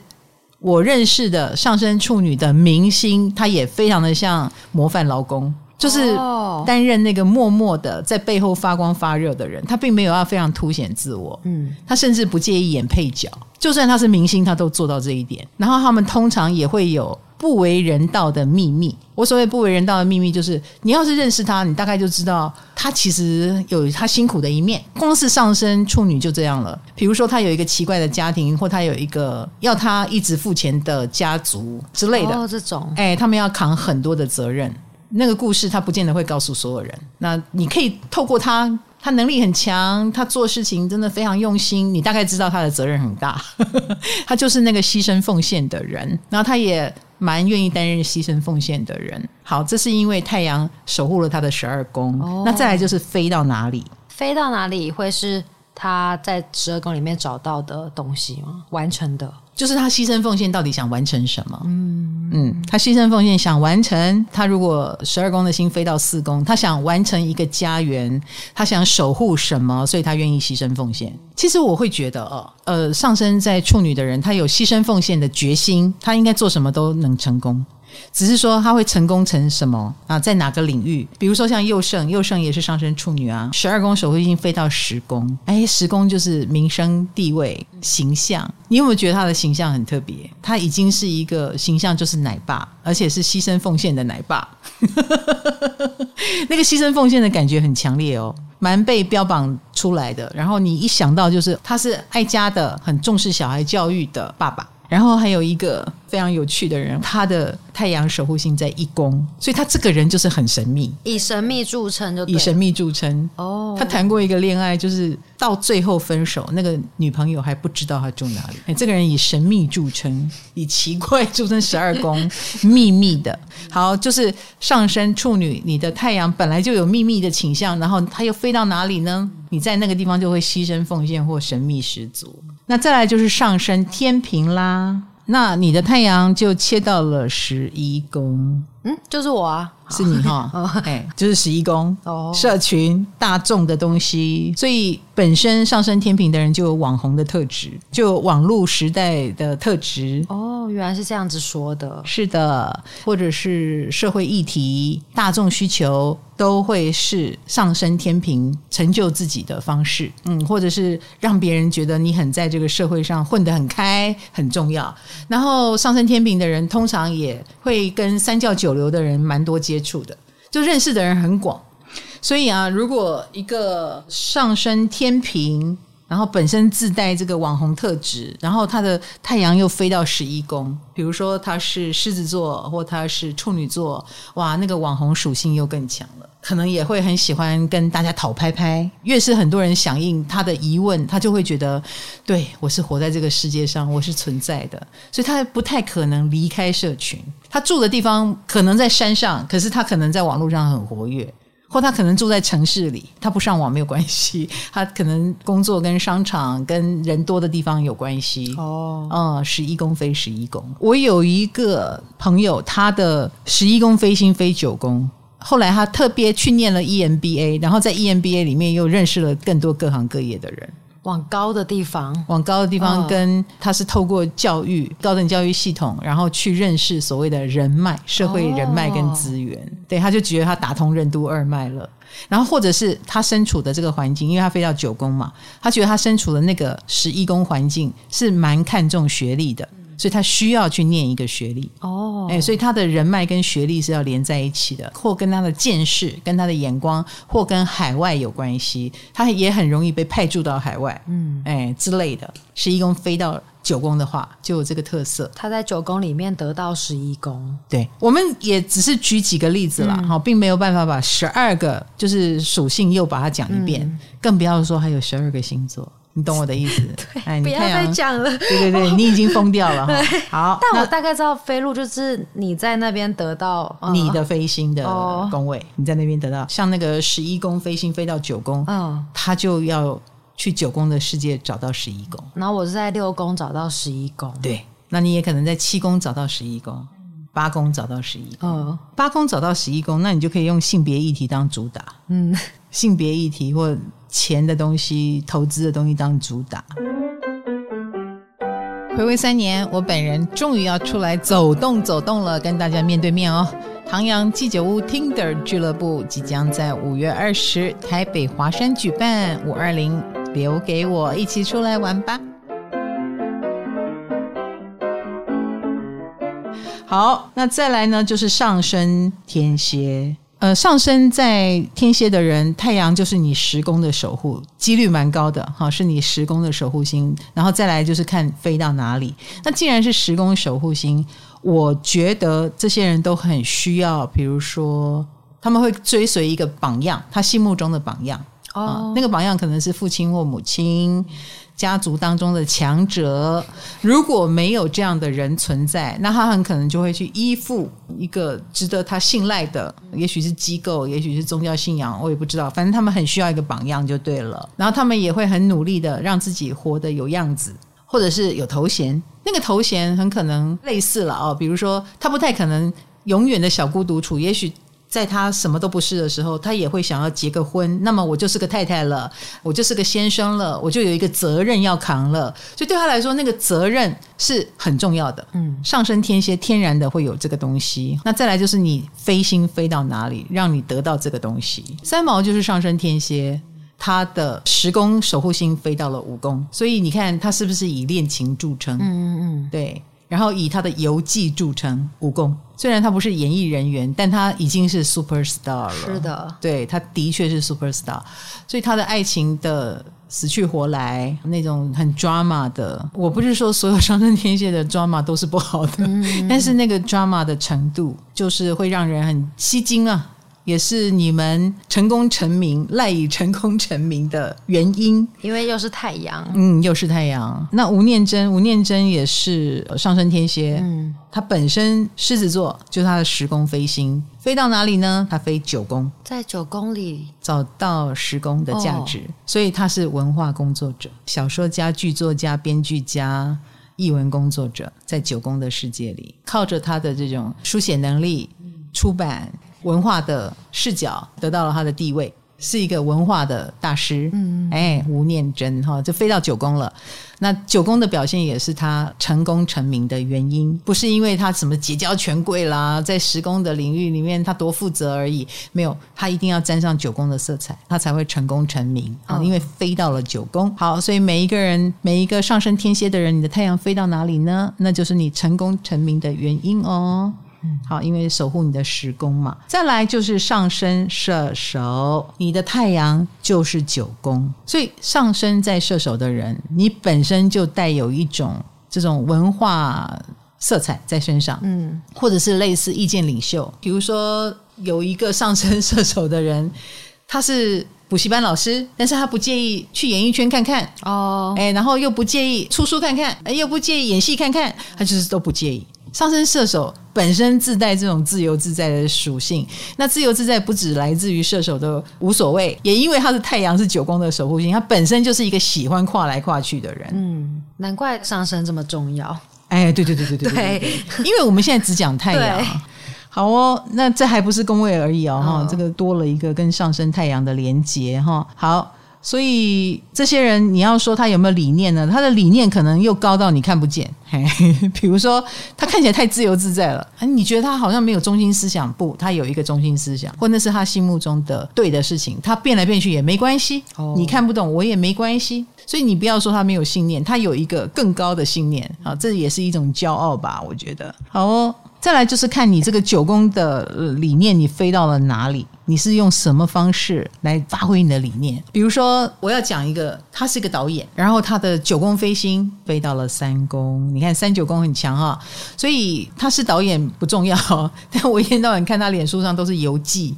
我认识的上升处女的明星，他也非常的像模范劳工，就是担任那个默默的在背后发光发热的人。他并没有要非常凸显自我，嗯，他甚至不介意演配角，就算他是明星，他都做到这一点。然后他们通常也会有。不为人道的秘密，我所谓不为人道的秘密，就是你要是认识他，你大概就知道他其实有他辛苦的一面。光是上升处女就这样了。比如说，他有一个奇怪的家庭，或他有一个要他一直付钱的家族之类的。哦，这种，哎，他们要扛很多的责任。那个故事他不见得会告诉所有人。那你可以透过他。他能力很强，他做事情真的非常用心，你大概知道他的责任很大，他就是那个牺牲奉献的人。然后他也蛮愿意担任牺牲奉献的人。好，这是因为太阳守护了他的十二宫。哦、那再来就是飞到哪里？飞到哪里会是他在十二宫里面找到的东西吗？完成的。就是他牺牲奉献到底想完成什么？嗯嗯，他牺牲奉献想完成，他如果十二宫的心飞到四宫，他想完成一个家园，他想守护什么，所以他愿意牺牲奉献。其实我会觉得哦，呃，上升在处女的人，他有牺牲奉献的决心，他应该做什么都能成功。只是说他会成功成什么啊？在哪个领域？比如说像佑圣，佑圣也是上升处女啊。十二宫守护星飞到十宫，哎，十宫就是名声、地位、形象。你有没有觉得他的形象很特别？他已经是一个形象，就是奶爸，而且是牺牲奉献的奶爸。那个牺牲奉献的感觉很强烈哦，蛮被标榜出来的。然后你一想到，就是他是爱家的，很重视小孩教育的爸爸。然后还有一个非常有趣的人，他的太阳守护星在一宫，所以他这个人就是很神秘，以神秘著称，就以神秘著称。哦，他谈过一个恋爱，就是到最后分手，那个女朋友还不知道他住哪里。哎，这个人以神秘著称，以奇怪著称，十二宫秘密的。好，就是上升处女，你的太阳本来就有秘密的倾向，然后他又飞到哪里呢？你在那个地方就会牺牲奉献或神秘十足。那再来就是上升天平啦，那你的太阳就切到了十一宫，嗯，就是我啊，是你哈，哎，就是十一宫，哦，社群大众的东西，所以本身上升天平的人就有网红的特质，就有网络时代的特质，哦，原来是这样子说的，是的，或者是社会议题、大众需求。都会是上升天平成就自己的方式，嗯，或者是让别人觉得你很在这个社会上混得很开，很重要。然后上升天平的人通常也会跟三教九流的人蛮多接触的，就认识的人很广。所以啊，如果一个上升天平，然后本身自带这个网红特质，然后他的太阳又飞到十一宫，比如说他是狮子座或他是处女座，哇，那个网红属性又更强了，可能也会很喜欢跟大家讨拍拍。越是很多人响应他的疑问，他就会觉得，对，我是活在这个世界上，我是存在的，所以他不太可能离开社群。他住的地方可能在山上，可是他可能在网络上很活跃。或他可能住在城市里，他不上网没有关系。他可能工作跟商场跟人多的地方有关系。哦，嗯，十一宫飞十一宫。我有一个朋友，他的十一宫飞星飞九宫，后来他特别去念了 EMBA，然后在 EMBA 里面又认识了更多各行各业的人。往高的地方，往高的地方，跟他是透过教育、哦、高等教育系统，然后去认识所谓的人脉、社会人脉跟资源。哦、对，他就觉得他打通任督二脉了。然后或者是他身处的这个环境，因为他飞到九宫嘛，他觉得他身处的那个十一宫环境是蛮看重学历的。所以他需要去念一个学历哦，哎，所以他的人脉跟学历是要连在一起的，或跟他的见识、跟他的眼光，或跟海外有关系，他也很容易被派驻到海外，嗯，哎之类的。十一宫飞到九宫的话，就有这个特色。他在九宫里面得到十一宫，对，我们也只是举几个例子啦，好、嗯，并没有办法把十二个就是属性又把它讲一遍，嗯、更不要说还有十二个星座。你懂我的意思？对，哎、不要再讲了。对对对，你已经疯掉了。对好，但我大概知道飞路就是你在那边得到你的飞星的宫位，哦、你在那边得到像那个十一宫飞星飞到九宫，嗯，他就要去九宫的世界找到十一宫。然后我是在六宫找到十一宫，对，那你也可能在七宫找到十一宫，八宫找到十一宫，嗯，八宫找到十一宫，那你就可以用性别议题当主打，嗯，性别议题或。钱的东西、投资的东西当主打。回味三年，我本人终于要出来走动走动了，跟大家面对面哦。唐阳鸡酒屋 Tinder 俱乐部即将在五月二十台北华山举办五二零，留给我一起出来玩吧。好，那再来呢，就是上升天蝎。呃，上升在天蝎的人，太阳就是你十宫的守护，几率蛮高的哈，是你十宫的守护星。然后再来就是看飞到哪里。那既然是十宫守护星，我觉得这些人都很需要，比如说他们会追随一个榜样，他心目中的榜样。哦、啊，那个榜样可能是父亲或母亲。家族当中的强者，如果没有这样的人存在，那他很可能就会去依附一个值得他信赖的，也许是机构，也许是宗教信仰，我也不知道。反正他们很需要一个榜样就对了。然后他们也会很努力的让自己活得有样子，或者是有头衔。那个头衔很可能类似了哦，比如说他不太可能永远的小孤独处，也许。在他什么都不是的时候，他也会想要结个婚。那么我就是个太太了，我就是个先生了，我就有一个责任要扛了。所以对他来说，那个责任是很重要的。嗯，上升天蝎天然的会有这个东西。那再来就是你飞星飞到哪里，让你得到这个东西。三毛就是上升天蝎，他的十宫守护星飞到了五宫，所以你看他是不是以恋情著称？嗯嗯嗯，对。然后以他的游记著称，武功。虽然他不是演艺人员，但他已经是 super star 了。是的，对，他的确是 super star。所以他的爱情的死去活来，那种很 drama 的，我不是说所有上升天蝎的 drama 都是不好的，嗯、但是那个 drama 的程度，就是会让人很吸睛啊。也是你们成功成名、赖以成功成名的原因，因为又是太阳，嗯，又是太阳。那吴念真，吴念真也是上升天蝎，嗯，他本身狮子座，就是他的十宫飞星，飞到哪里呢？他飞九宫，在九宫里。找到十宫的价值，哦，所以他是文化工作者，小说家、剧作家、编剧家、译文工作者，在九宫的世界里，靠着他的这种书写能力，出版。文化的视角得到了他的地位，是一个文化的大师。嗯，哎，吴念真哈，就飞到九宫了。那九宫的表现也是他成功成名的原因，不是因为他什么结交权贵啦，在十宫的领域里面他多负责而已。没有，他一定要沾上九宫的色彩，他才会成功成名啊。因为飞到了九宫，好，所以每一个人，每一个上升天蝎的人，你的太阳飞到哪里呢？那就是你成功成名的原因哦。好，因为守护你的十宫嘛。再来就是上升射手，你的太阳就是九宫，所以上升在射手的人，你本身就带有一种这种文化色彩在身上，嗯，或者是类似意见领袖。比如说有一个上升射手的人，他是补习班老师，但是他不介意去演艺圈看看哦，哎，然后又不介意出书看看，哎，又不介意演戏看看，他就是都不介意。上升射手本身自带这种自由自在的属性，那自由自在不只来自于射手的无所谓，也因为他的太阳是九宫的守护星，他本身就是一个喜欢跨来跨去的人。嗯，难怪上升这么重要。哎，对对对对对对，对，因为我们现在只讲太阳。好哦，那这还不是宫位而已哦，哈、哦，这个多了一个跟上升太阳的连接哈。好。所以这些人，你要说他有没有理念呢？他的理念可能又高到你看不见。嘿，比如说，他看起来太自由自在了，你觉得他好像没有中心思想？不，他有一个中心思想，或那是他心目中的对的事情。他变来变去也没关系，你看不懂我也没关系。所以你不要说他没有信念，他有一个更高的信念啊，这也是一种骄傲吧？我觉得。好哦，再来就是看你这个九宫的理念，你飞到了哪里？你是用什么方式来发挥你的理念？比如说，我要讲一个，他是一个导演，然后他的九宫飞星飞到了三宫，你看三九宫很强哈，所以他是导演不重要，但我一天到晚看他脸书上都是游记。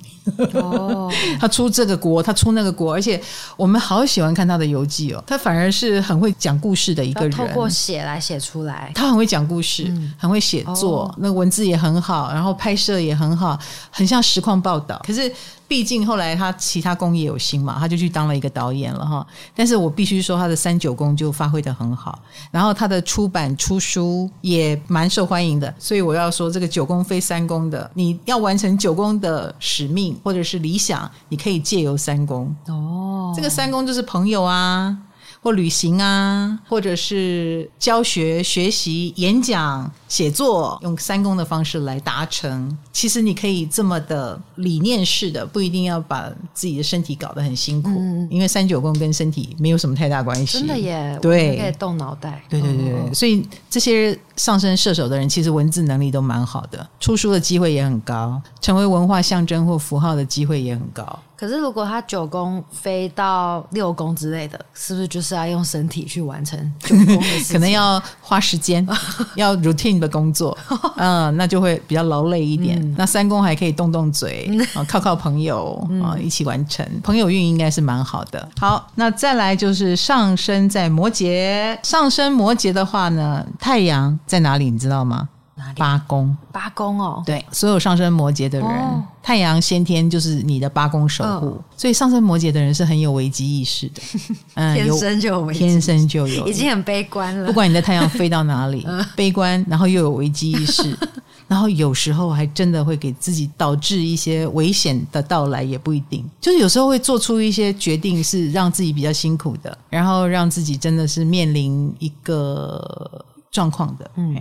哦，他出这个国，他出那个国，而且我们好喜欢看他的游记哦。他反而是很会讲故事的一个人，透过写来写出来。他很会讲故事，嗯、很会写作，哦、那文字也很好，然后拍摄也很好，很像实况报道。可是。毕竟后来他其他功也有心嘛，他就去当了一个导演了哈。但是我必须说他的三九宫就发挥的很好，然后他的出版出书也蛮受欢迎的。所以我要说，这个九宫非三宫的，你要完成九宫的使命或者是理想，你可以借由三宫哦。这个三宫就是朋友啊。或旅行啊，或者是教学、学习、演讲、写作，用三公的方式来达成。其实你可以这么的理念式的，不一定要把自己的身体搞得很辛苦，嗯、因为三九宫跟身体没有什么太大关系。真的耶，对，可以动脑袋。对对对，哦、所以这些上升射手的人，其实文字能力都蛮好的，出书的机会也很高，成为文化象征或符号的机会也很高。可是如果他九宫飞到六宫之类的，是不是就是要用身体去完成九宫的事情？可能要花时间，要 routine 的工作，嗯，那就会比较劳累一点。嗯、那三宫还可以动动嘴，啊，靠靠朋友啊，一起完成。朋友运应该是蛮好的。好，那再来就是上升在摩羯，上升摩羯的话呢，太阳在哪里？你知道吗？八宫，八宫哦，对，所有上升摩羯的人，哦、太阳先天就是你的八宫守护，哦、所以上升摩羯的人是很有危机意识的，嗯，天生就有危机，天生就有，已经很悲观了。不管你的太阳飞到哪里，嗯、悲观，然后又有危机意识，然后有时候还真的会给自己导致一些危险的到来，也不一定。就是有时候会做出一些决定，是让自己比较辛苦的，然后让自己真的是面临一个。状况的，嗯，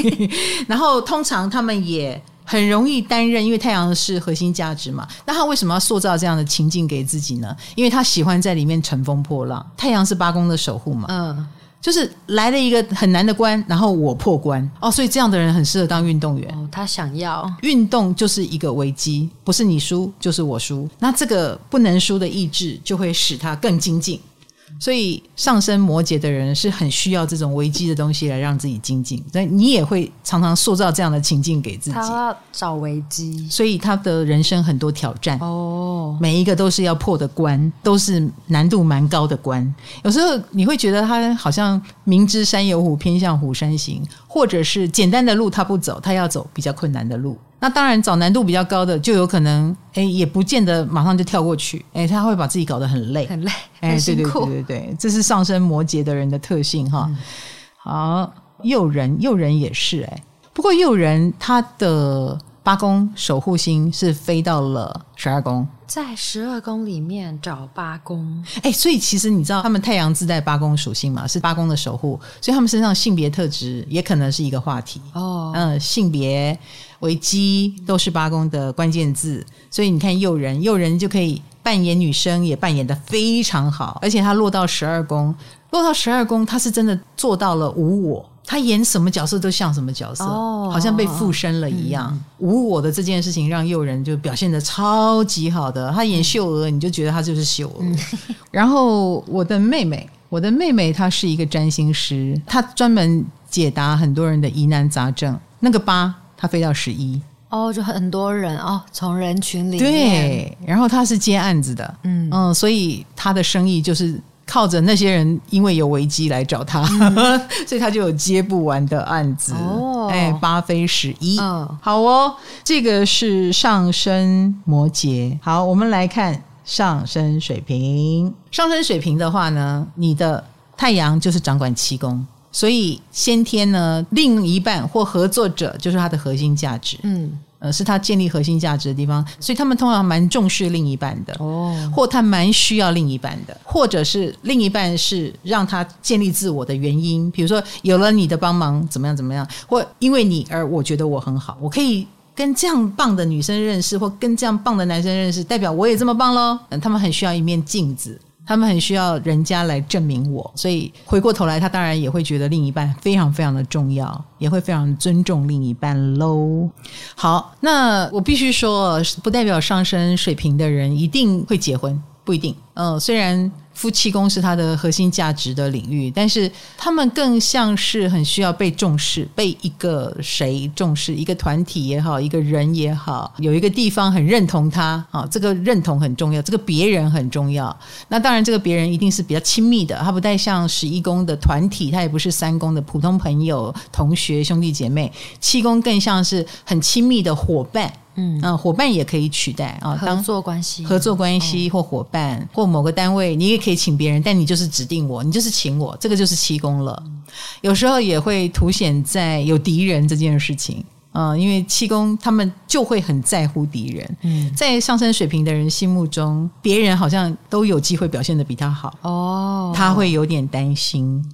然后通常他们也很容易担任，因为太阳是核心价值嘛。那他为什么要塑造这样的情境给自己呢？因为他喜欢在里面乘风破浪。太阳是八宫的守护嘛，嗯，就是来了一个很难的关，然后我破关哦，所以这样的人很适合当运动员。哦，他想要运动就是一个危机，不是你输就是我输，那这个不能输的意志就会使他更精进。所以上升摩羯的人是很需要这种危机的东西来让自己精进，那你也会常常塑造这样的情境给自己。他要找危机，所以他的人生很多挑战哦，每一个都是要破的关，都是难度蛮高的关。有时候你会觉得他好像明知山有虎，偏向虎山行，或者是简单的路他不走，他要走比较困难的路。那当然，找难度比较高的，就有可能，哎，也不见得马上就跳过去，哎，他会把自己搞得很累，很累，很辛苦。哎，对对对对对，这是上升摩羯的人的特性哈。嗯、好，诱人，诱人也是哎，不过诱人他的八宫守护星是飞到了十二宫，在十二宫里面找八宫，哎，所以其实你知道，他们太阳自带八宫属性嘛，是八宫的守护，所以他们身上性别特质也可能是一个话题。哦，嗯，性别。危机都是八宫的关键字，所以你看诱人，诱人就可以扮演女生，也扮演得非常好，而且他落到十二宫，落到十二宫，他是真的做到了无我，他演什么角色都像什么角色，哦、好像被附身了一样。嗯、无我的这件事情让又仁就表现的超级好的，他演秀娥，你就觉得他就是秀娥。嗯、然后我的妹妹，我的妹妹她是一个占星师，她专门解答很多人的疑难杂症，那个八。她飞到十一。哦，就很多人哦，从人群里面。对，然后他是接案子的，嗯。嗯，所以他的生意就是靠着那些人，因为有危机来找他，嗯、所以他就有接不完的案子哦。哎，八飞十一，嗯，好哦，这个是上升摩羯。好，我们来看上升水瓶。上升水瓶的话呢，你的太阳就是掌管七宫。所以先天呢，另一半或合作者就是他的核心价值，嗯，呃，是他建立核心价值的地方。所以他们通常蛮重视另一半的，哦，或他蛮需要另一半的，或者是另一半是让他建立自我的原因。比如说，有了你的帮忙，怎么样怎么样，或因为你而我觉得我很好，我可以跟这样棒的女生认识，或跟这样棒的男生认识，代表我也这么棒喽。嗯，他们很需要一面镜子。他们很需要人家来证明我，所以回过头来，他当然也会觉得另一半非常非常的重要，也会非常尊重另一半喽。好，那我必须说，不代表上升水平的人一定会结婚，不一定。嗯，虽然。夫妻宫是他的核心价值的领域，但是他们更像是很需要被重视，被一个谁重视，一个团体也好，一个人也好，有一个地方很认同他啊，这个认同很重要，这个别人很重要。那当然，这个别人一定是比较亲密的，他不太像十一宫的团体，他也不是三宫的普通朋友、同学、兄弟姐妹，七宫更像是很亲密的伙伴。嗯嗯，伙伴也可以取代啊，当合作关系、合作关系或伙伴，嗯、或某个单位，你也可以请别人，但你就是指定我，你就是请我，这个就是七宫了。嗯、有时候也会凸显在有敌人这件事情啊，因为七公他们就会很在乎敌人。嗯，在上升水平的人心目中，别人好像都有机会表现的比他好哦，他会有点担心。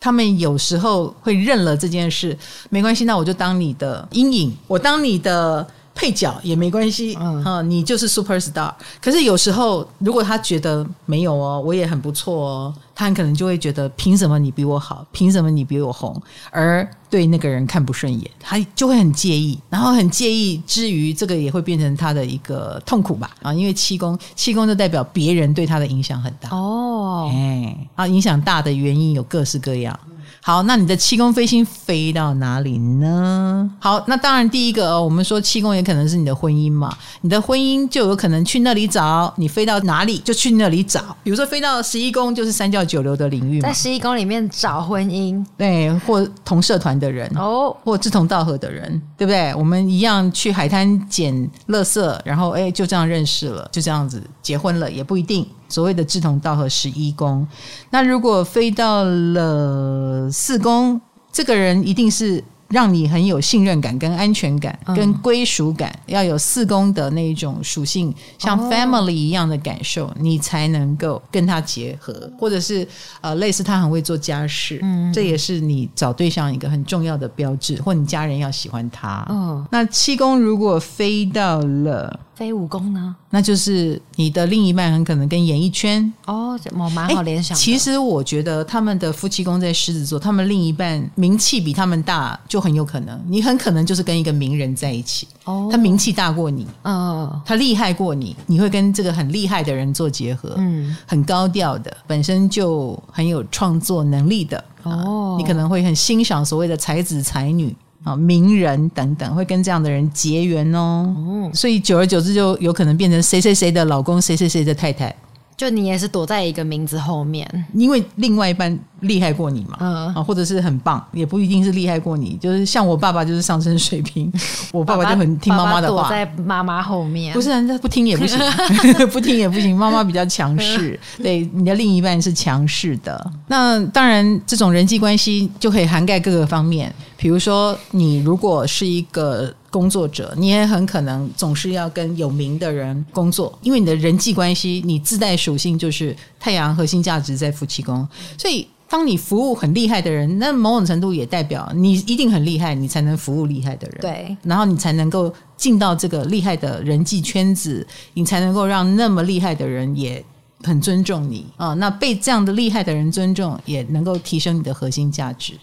他们有时候会认了这件事，没关系，那我就当你的阴影，我当你的。配角也没关系，嗯啊，你就是 super star。可是有时候，如果他觉得没有哦，我也很不错哦，他很可能就会觉得凭什么你比我好，凭什么你比我红，而对那个人看不顺眼，他就会很介意，然后很介意之余，这个也会变成他的一个痛苦吧？啊，因为七宫，七宫就代表别人对他的影响很大哦，哎，啊，影响大的原因有各式各样。好，那你的七宫飞星飞到哪里呢？好，那当然第一个哦，我们说七宫也可能是你的婚姻嘛，你的婚姻就有可能去那里找，你飞到哪里就去那里找。比如说飞到十一宫，就是三教九流的领域嘛在，十一宫里面找婚姻对，或同社团的人。哦，或志同道合的人，对不对？我们一样去海滩捡垃圾，然后哎，就这样认识了，就这样子结婚了，也不一定。所谓的志同道合，十一宫。那如果飞到了四宫，这个人一定是让你很有信任感、跟安全感、嗯跟归属感，要有四宫的那一种属性，像哦 family 一样的感受，你才能够跟他结合，或者是呃，类似他很会做家事，嗯这也是你找对象一个很重要的标志，或你家人要喜欢他。哦，那七宫如果飞到了。飞五宫呢？那就是你的另一半很可能跟演艺圈，哦，我蛮好联想的。其实我觉得他们的夫妻宫在狮子座，他们另一半名气比他们大，就很有可能，你很可能就是跟一个名人在一起，哦，他名气大过你，嗯。他厉害过你，你会跟这个很厉害的人做结合，嗯。很高调的，本身就很有创作能力的，哦。啊你可能会很欣赏所谓的才子才女。啊，名人等等会跟这样的人结缘哦，嗯，所以久而久之就有可能变成谁谁谁的老公，谁谁谁的太太，就你也是躲在一个名字后面，因为另外一半厉害过你嘛，嗯。啊，或者是很棒，也不一定是厉害过你，就是像我爸爸就是上升水平，我爸爸就很听妈妈的话，爸爸躲在妈妈后面，不是人家不听也不行，不听也不行，妈妈比较强势，对，你的另一半是强势的。那当然，这种人际关系就可以涵盖各个方面，比如说你如果是一个工作者，你也很可能总是要跟有名的人工作，因为你的人际关系，你自带属性就是太阳核心价值在夫妻宫，所以。当你服务很厉害的人，那某种程度也代表你一定很厉害，你才能服务厉害的人。对，然后你才能够进到这个厉害的人际圈子，你才能够让那么厉害的人也很尊重你啊、哦。那被这样的厉害的人尊重，也能够提升你的核心价值。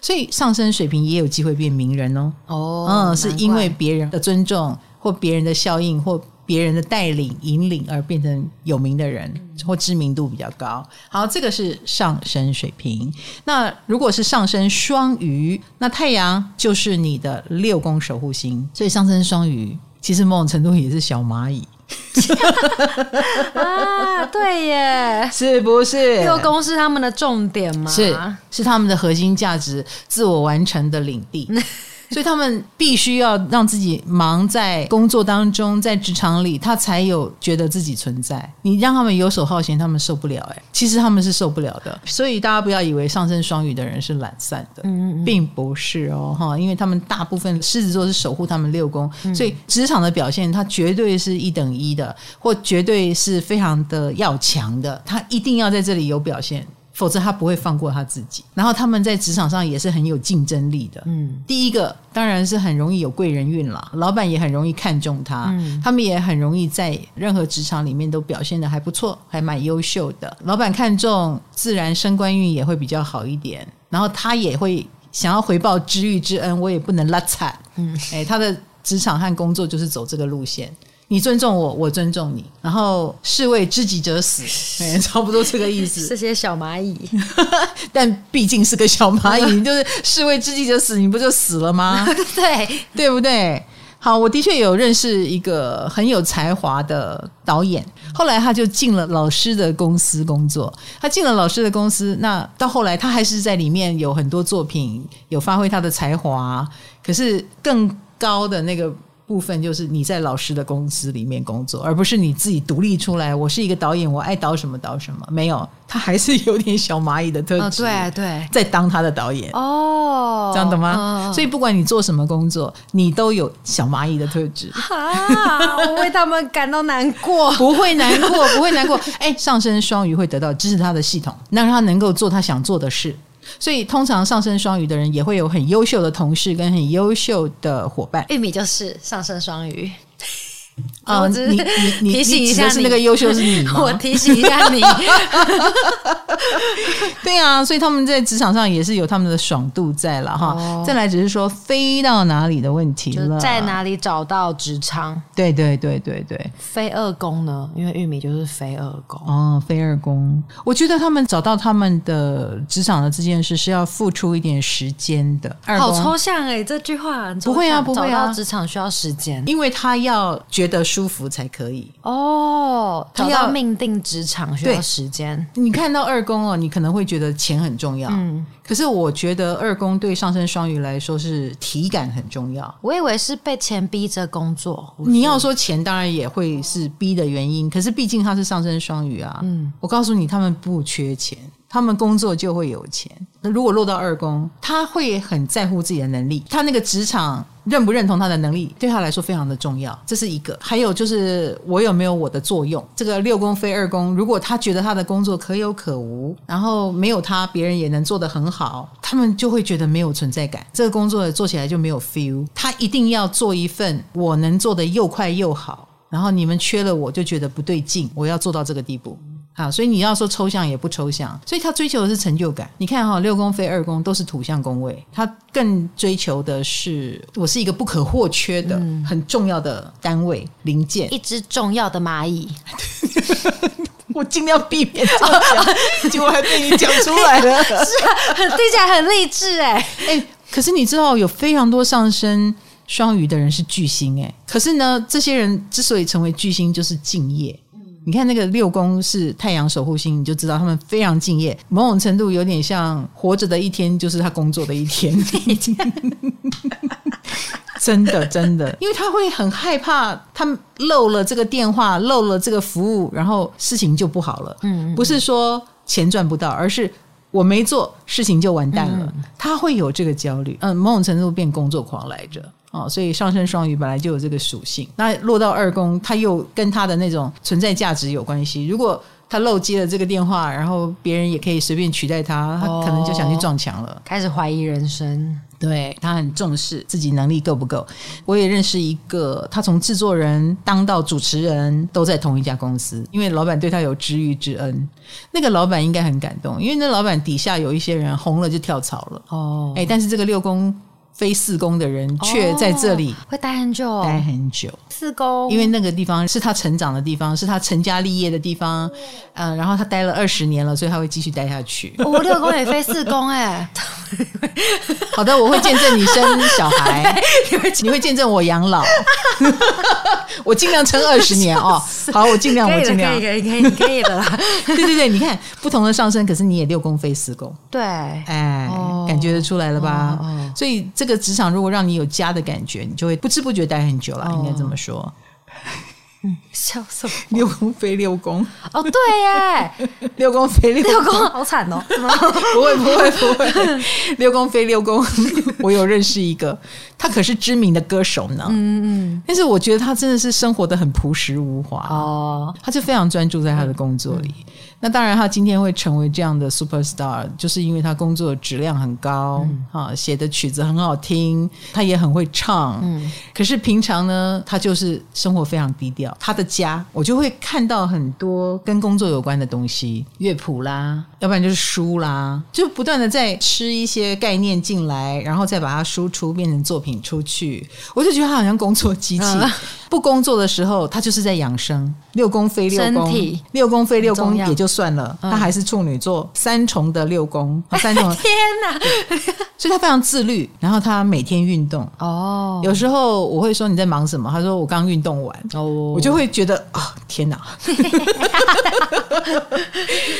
所以上升水平也有机会变名人哦。哦，嗯，是因为别人的尊重或别人的效应或。别人的带领引领而变成有名的人，或知名度比较高。好，这个是上升水平。那如果是上升双鱼，那太阳就是你的六宫守护星，所以上升双鱼其实某种程度也是小蚂蚁，怪 啊，对耶，是不是？六宫是他们的重点吗？是是他们的核心价值，自我完成的领地。所以他们必须要让自己忙在工作当中，在职场里，他才有觉得自己存在。你让他们游手好闲，他们受不了。哎，其实他们是受不了的。所以大家不要以为上升双鱼的人是懒散的，嗯嗯并不是哦，哈，因为他们大部分狮子座是守护他们六宫，所以职场的表现，他绝对是一等一的，或绝对是非常的要强的，他一定要在这里有表现。否则他不会放过他自己。然后他们在职场上也是很有竞争力的。嗯，第一个当然是很容易有贵人运啦，老板也很容易看中他，嗯他们也很容易在任何职场里面都表现得还不错，还蛮优秀的。老板看中，自然升官运也会比较好一点。然后他也会想要回报知遇之恩，我也不能拉惨。嗯，哎，他的职场和工作就是走这个路线。你尊重我，我尊重你，然后士为知己者死，哎，差不多这个意思。这些小蚂蚁，但毕竟是个小蚂蚁，就是士为知己者死，你不就死了吗？对，对不对？好，我的确有认识一个很有才华的导演，后来他就进了老师的公司工作。他进了老师的公司，那到后来他还是在里面有很多作品，有发挥他的才华。可是更高的那个。部分就是你在老师的公司里面工作，而不是你自己独立出来。我是一个导演，我爱导什么导什么。没有，他还是有点小蚂蚁的特质。哦，对对，在当他的导演。哦，这样懂吗？哦所以不管你做什么工作，你都有小蚂蚁的特质。啊，我为他们感到难过。不会难过，不会难过。哎，上升双鱼会得到支持他的系统，让他能够做他想做的事。所以通常上升双鱼的人也会有很优秀的同事跟很优秀的伙伴。玉米就是上升双鱼。啊、呃，你你提醒一下，是那个优秀是你 吗？我提醒一下你。对啊，所以他们在职场上也是有他们的爽度在了哈。哦、再来只是说飞到哪里的问题了，在哪里找到职场？对对对对对。飞二宫呢？因为玉米就是飞二宫哦，飞二宫。我觉得他们找到他们的职场的这件事是要付出一点时间的。好抽象哎，这句话不会啊，不会啊。找到职场需要时间，因为他要觉得舒服才可以哦。他要命定职场需要时间。你看到二宫哦，你可能会觉得钱很重要。嗯，可是我觉得二宫对上升双鱼来说是体感很重要。我以为是被钱逼着工作。你要说钱，当然也会是逼的原因。可是毕竟他是上升双鱼啊。嗯，我告诉你，他们不缺钱。他们工作就会有钱。那如果落到二宫，他会很在乎自己的能力。他那个职场认不认同他的能力，对他来说非常的重要。这是一个。还有就是我有没有我的作用？这个六宫飞二宫，如果他觉得他的工作可有可无，然后没有他，别人也能做得很好，他们就会觉得没有存在感。这个工作做起来就没有 feel。他一定要做一份我能做得又快又好，然后你们缺了我就觉得不对劲。我要做到这个地步。好，所以你要说抽象也不抽象，所以他追求的是成就感。你看哈，六宫飞二宫都是土象宫位，他更追求的是我是一个不可或缺的、嗯、很重要的单位零件，一只重要的蚂蚁。我尽量避免这样讲，结果还被你讲出来了，是啊，听起来很励志哎 哎。可是你知道有非常多上升双鱼的人是巨星哎，可是呢，这些人之所以成为巨星，就是敬业。你看那个六宫是太阳守护星，你就知道他们非常敬业，某种程度有点像活着的一天就是他工作的一天。真的真的，因为他会很害怕，他漏了这个电话，漏了这个服务，然后事情就不好了。嗯，不是说钱赚不到，而是我没做，事情就完蛋了。他会有这个焦虑，嗯，某种程度变工作狂来着。哦，所以上升双鱼本来就有这个属性，那落到二宫，他又跟他的那种存在价值有关系。如果他漏接了这个电话，然后别人也可以随便取代他，他可能就想去撞墙了，开始怀疑人生。对，他很重视自己能力够不够。我也认识一个，他从制作人当到主持人都在同一家公司，因为老板对他有知遇之恩。那个老板应该很感动，因为那老板底下有一些人红了就跳槽了。哦，哎，但是这个六宫。非四宫的人却在这里、哦、会待很久，待很久。四宫，因为那个地方是他成长的地方，是他成家立业的地方。嗯、呃，然后他待了二十年了，所以他会继续待下去。我、哦、六宫也非四宫哎。好的，我会见证你生小孩，你会你会见证我养老。我尽量撑二十年哦。好，我尽量，我尽量，可以，可以，可以，可以的。对对对，你看不同的上升，可是你也六宫非四宫。对，哎，哦、感觉得出来了吧？所以这个职场如果让你有家的感觉，你就会不知不觉待很久了。哦、应该这么说。嗯，笑什么？六宫飞六宫哦，对耶，六宫飞六宫，六宫好惨哦！不会不会不会，六宫飞六宫，我有认识一个，他可是知名的歌手呢。嗯嗯，但是我觉得他真的是生活的很朴实无华哦，他就非常专注在他的工作里。嗯那当然，他今天会成为这样的 super star，就是因为他工作质量很高，嗯、啊，写的曲子很好听，他也很会唱。嗯，可是平常呢，他就是生活非常低调。他的家，我就会看到很多跟工作有关的东西，乐谱啦，要不然就是书啦，就不断的在吃一些概念进来，然后再把它输出变成作品出去。我就觉得他好像工作机器。嗯不工作的时候，他就是在养生。六宫飞六宫，体六宫飞六宫也就算了，他还是处女座，三重的六宫，三重。天哪！所以他非常自律，然后他每天运动。哦，有时候我会说你在忙什么？他说我刚运动完。哦，我就会觉得啊、哦，天哪！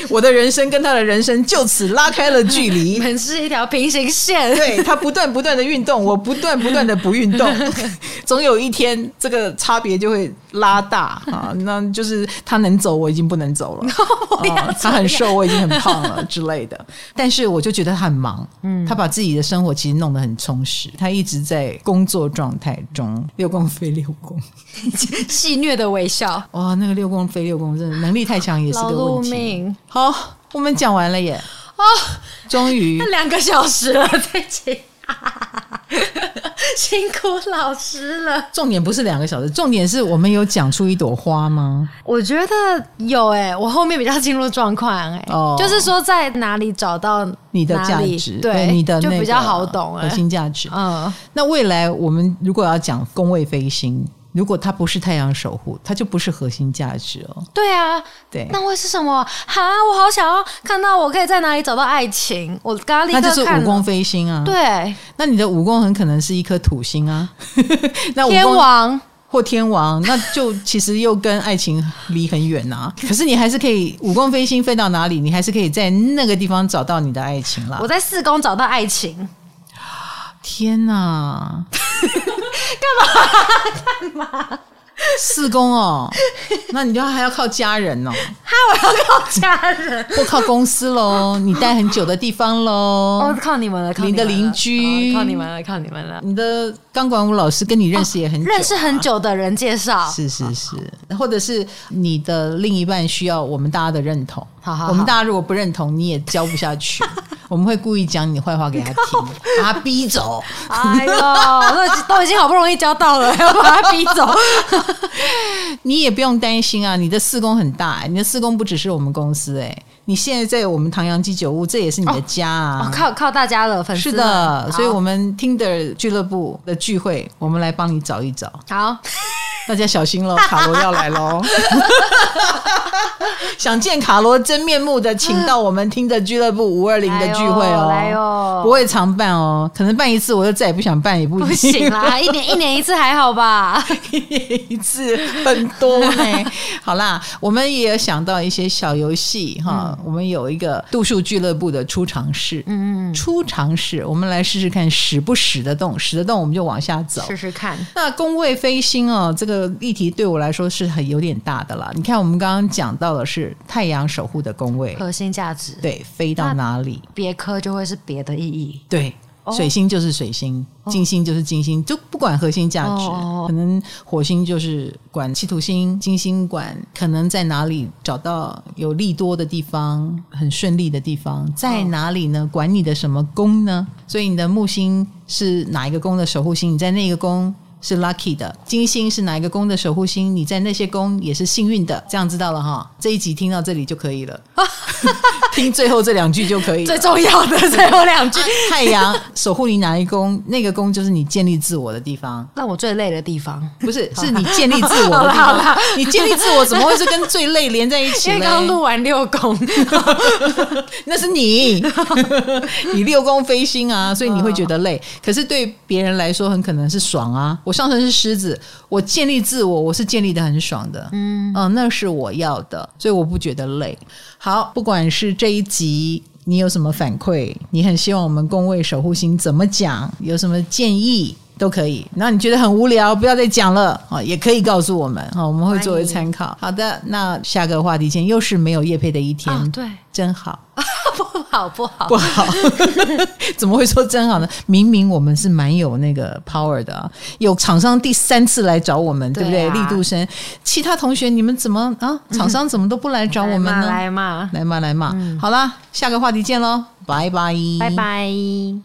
我的人生跟他的人生就此拉开了距离，很是一条平行线。对，他不断不断的运动，我不断不断的不运动，总有一天这个。差别就会拉大啊，那就是他能走，我已经不能走了。他很瘦，我已经很胖了之类的。但是我就觉得他很忙，嗯，他把自己的生活其实弄得很充实，他一直在工作状态中。六宫飞六宫，戏谑的微笑。哇，那个六宫飞六宫，真的能力太强也是个问题。好，我们讲完了耶。哦，终于两个小时了，再见。辛苦老师了。重点不是两个小时，重点是我们有讲出一朵花吗？我觉得有诶、欸，我后面比较进入状况诶，哦、就是说在哪里找到你的价值，对，你的就比较好懂核心价值。嗯，那未来我们如果要讲工位飞星。如果它不是太阳守护，它就不是核心价值哦。对啊，对，那会是什么？哈，我好想要看到我可以在哪里找到爱情。我刚刚立刻看，那就是五宫飞星啊。对，那你的五宫很可能是一颗土星啊。那天王或天王，那就其实又跟爱情离很远呐、啊。可是你还是可以五宫飞星飞到哪里，你还是可以在那个地方找到你的爱情啦。我在四宫找到爱情。天哪！干嘛？干嘛？四公哦，那你就还要靠家人哦。哈，我要靠家人，不靠公司喽，你待很久的地方喽。哦，靠你们了，靠你的邻居，靠你们了，靠你们了。你的钢管舞老师跟你认识也很久，啊哦，认识很久的人介绍，是是是，或者是你的另一半需要我们大家的认同。好好好，我们大家如果不认同，你也教不下去。我们会故意讲你坏话给他听，把他逼走。哎呦，那都已经好不容易交到了，要把他逼走。你也不用担心啊，你的四宫很大，你的四宫不只是我们公司哎，你现在在我们唐阳鸡酒屋，这也是你的家啊，哦哦、靠靠大家了，粉丝是的，所以我们听的俱乐部的聚会，我们来帮你找一找。好。大家小心喽，卡罗要来喽！想见卡罗真面目的，请到我们听着俱乐部 五二零的聚会哦，来哦，不会常办哦，可能办一次我就再也不想办，也不不行啦，一年一年一次还好吧？一年一次很多呢。好啦，我们也有想到一些小游戏哈，嗯、我们有一个度数俱乐部的出场式，嗯嗯，出场式，我们来试试看使不使得动，使得动我们就往下走，试试看。那宫位飞星哦，这个。这个议题对我来说是很有点大的啦。你看，我们刚刚讲到的是太阳守护的宫位，核心价值，对，飞到哪里，别科就会是别的意义。对，水星就是水星，哦、金星就是金星，就不管核心价值。哦、可能火星就是管企图星，金星管可能在哪里找到有利多的地方，很顺利的地方，在哪里呢？管你的什么宫呢？所以你的木星是哪一个宫的守护星？你在那个宫。是 lucky 的，金星是哪一个宫的守护星？你在那些宫也是幸运的，这样知道了哈。这一集听到这里就可以了，听最后这两句就可以了。最重要的 最后两句，太阳 守护你哪一宫？那个宫就是你建立自我的地方。那我最累的地方，不是，是你建立自我的地方。你建立自我怎么会是跟最累连在一起呢？因为刚录完六宫，那是你，你六宫飞星啊，所以你会觉得累。可是对别人来说，很可能是爽啊。上身是狮子，我建立自我，我是建立的很爽的，嗯嗯、呃，那是我要的，所以我不觉得累。好，不管是这一集你有什么反馈，你很希望我们宫位守护星怎么讲，有什么建议都可以。那你觉得很无聊，不要再讲了啊，也可以告诉我们啊，我们会作为参考。好的，那下个话题前又是没有叶配的一天，哦、对，真好。不好不好不好，怎么会说真好呢？明明我们是蛮有那个 power 的啊，有厂商第三次来找我们，对不对？力度生，其他同学你们怎么啊？厂商怎么都不来找我们呢？来嘛来嘛来嘛来嘛！好啦，下个话题见喽，拜拜拜拜。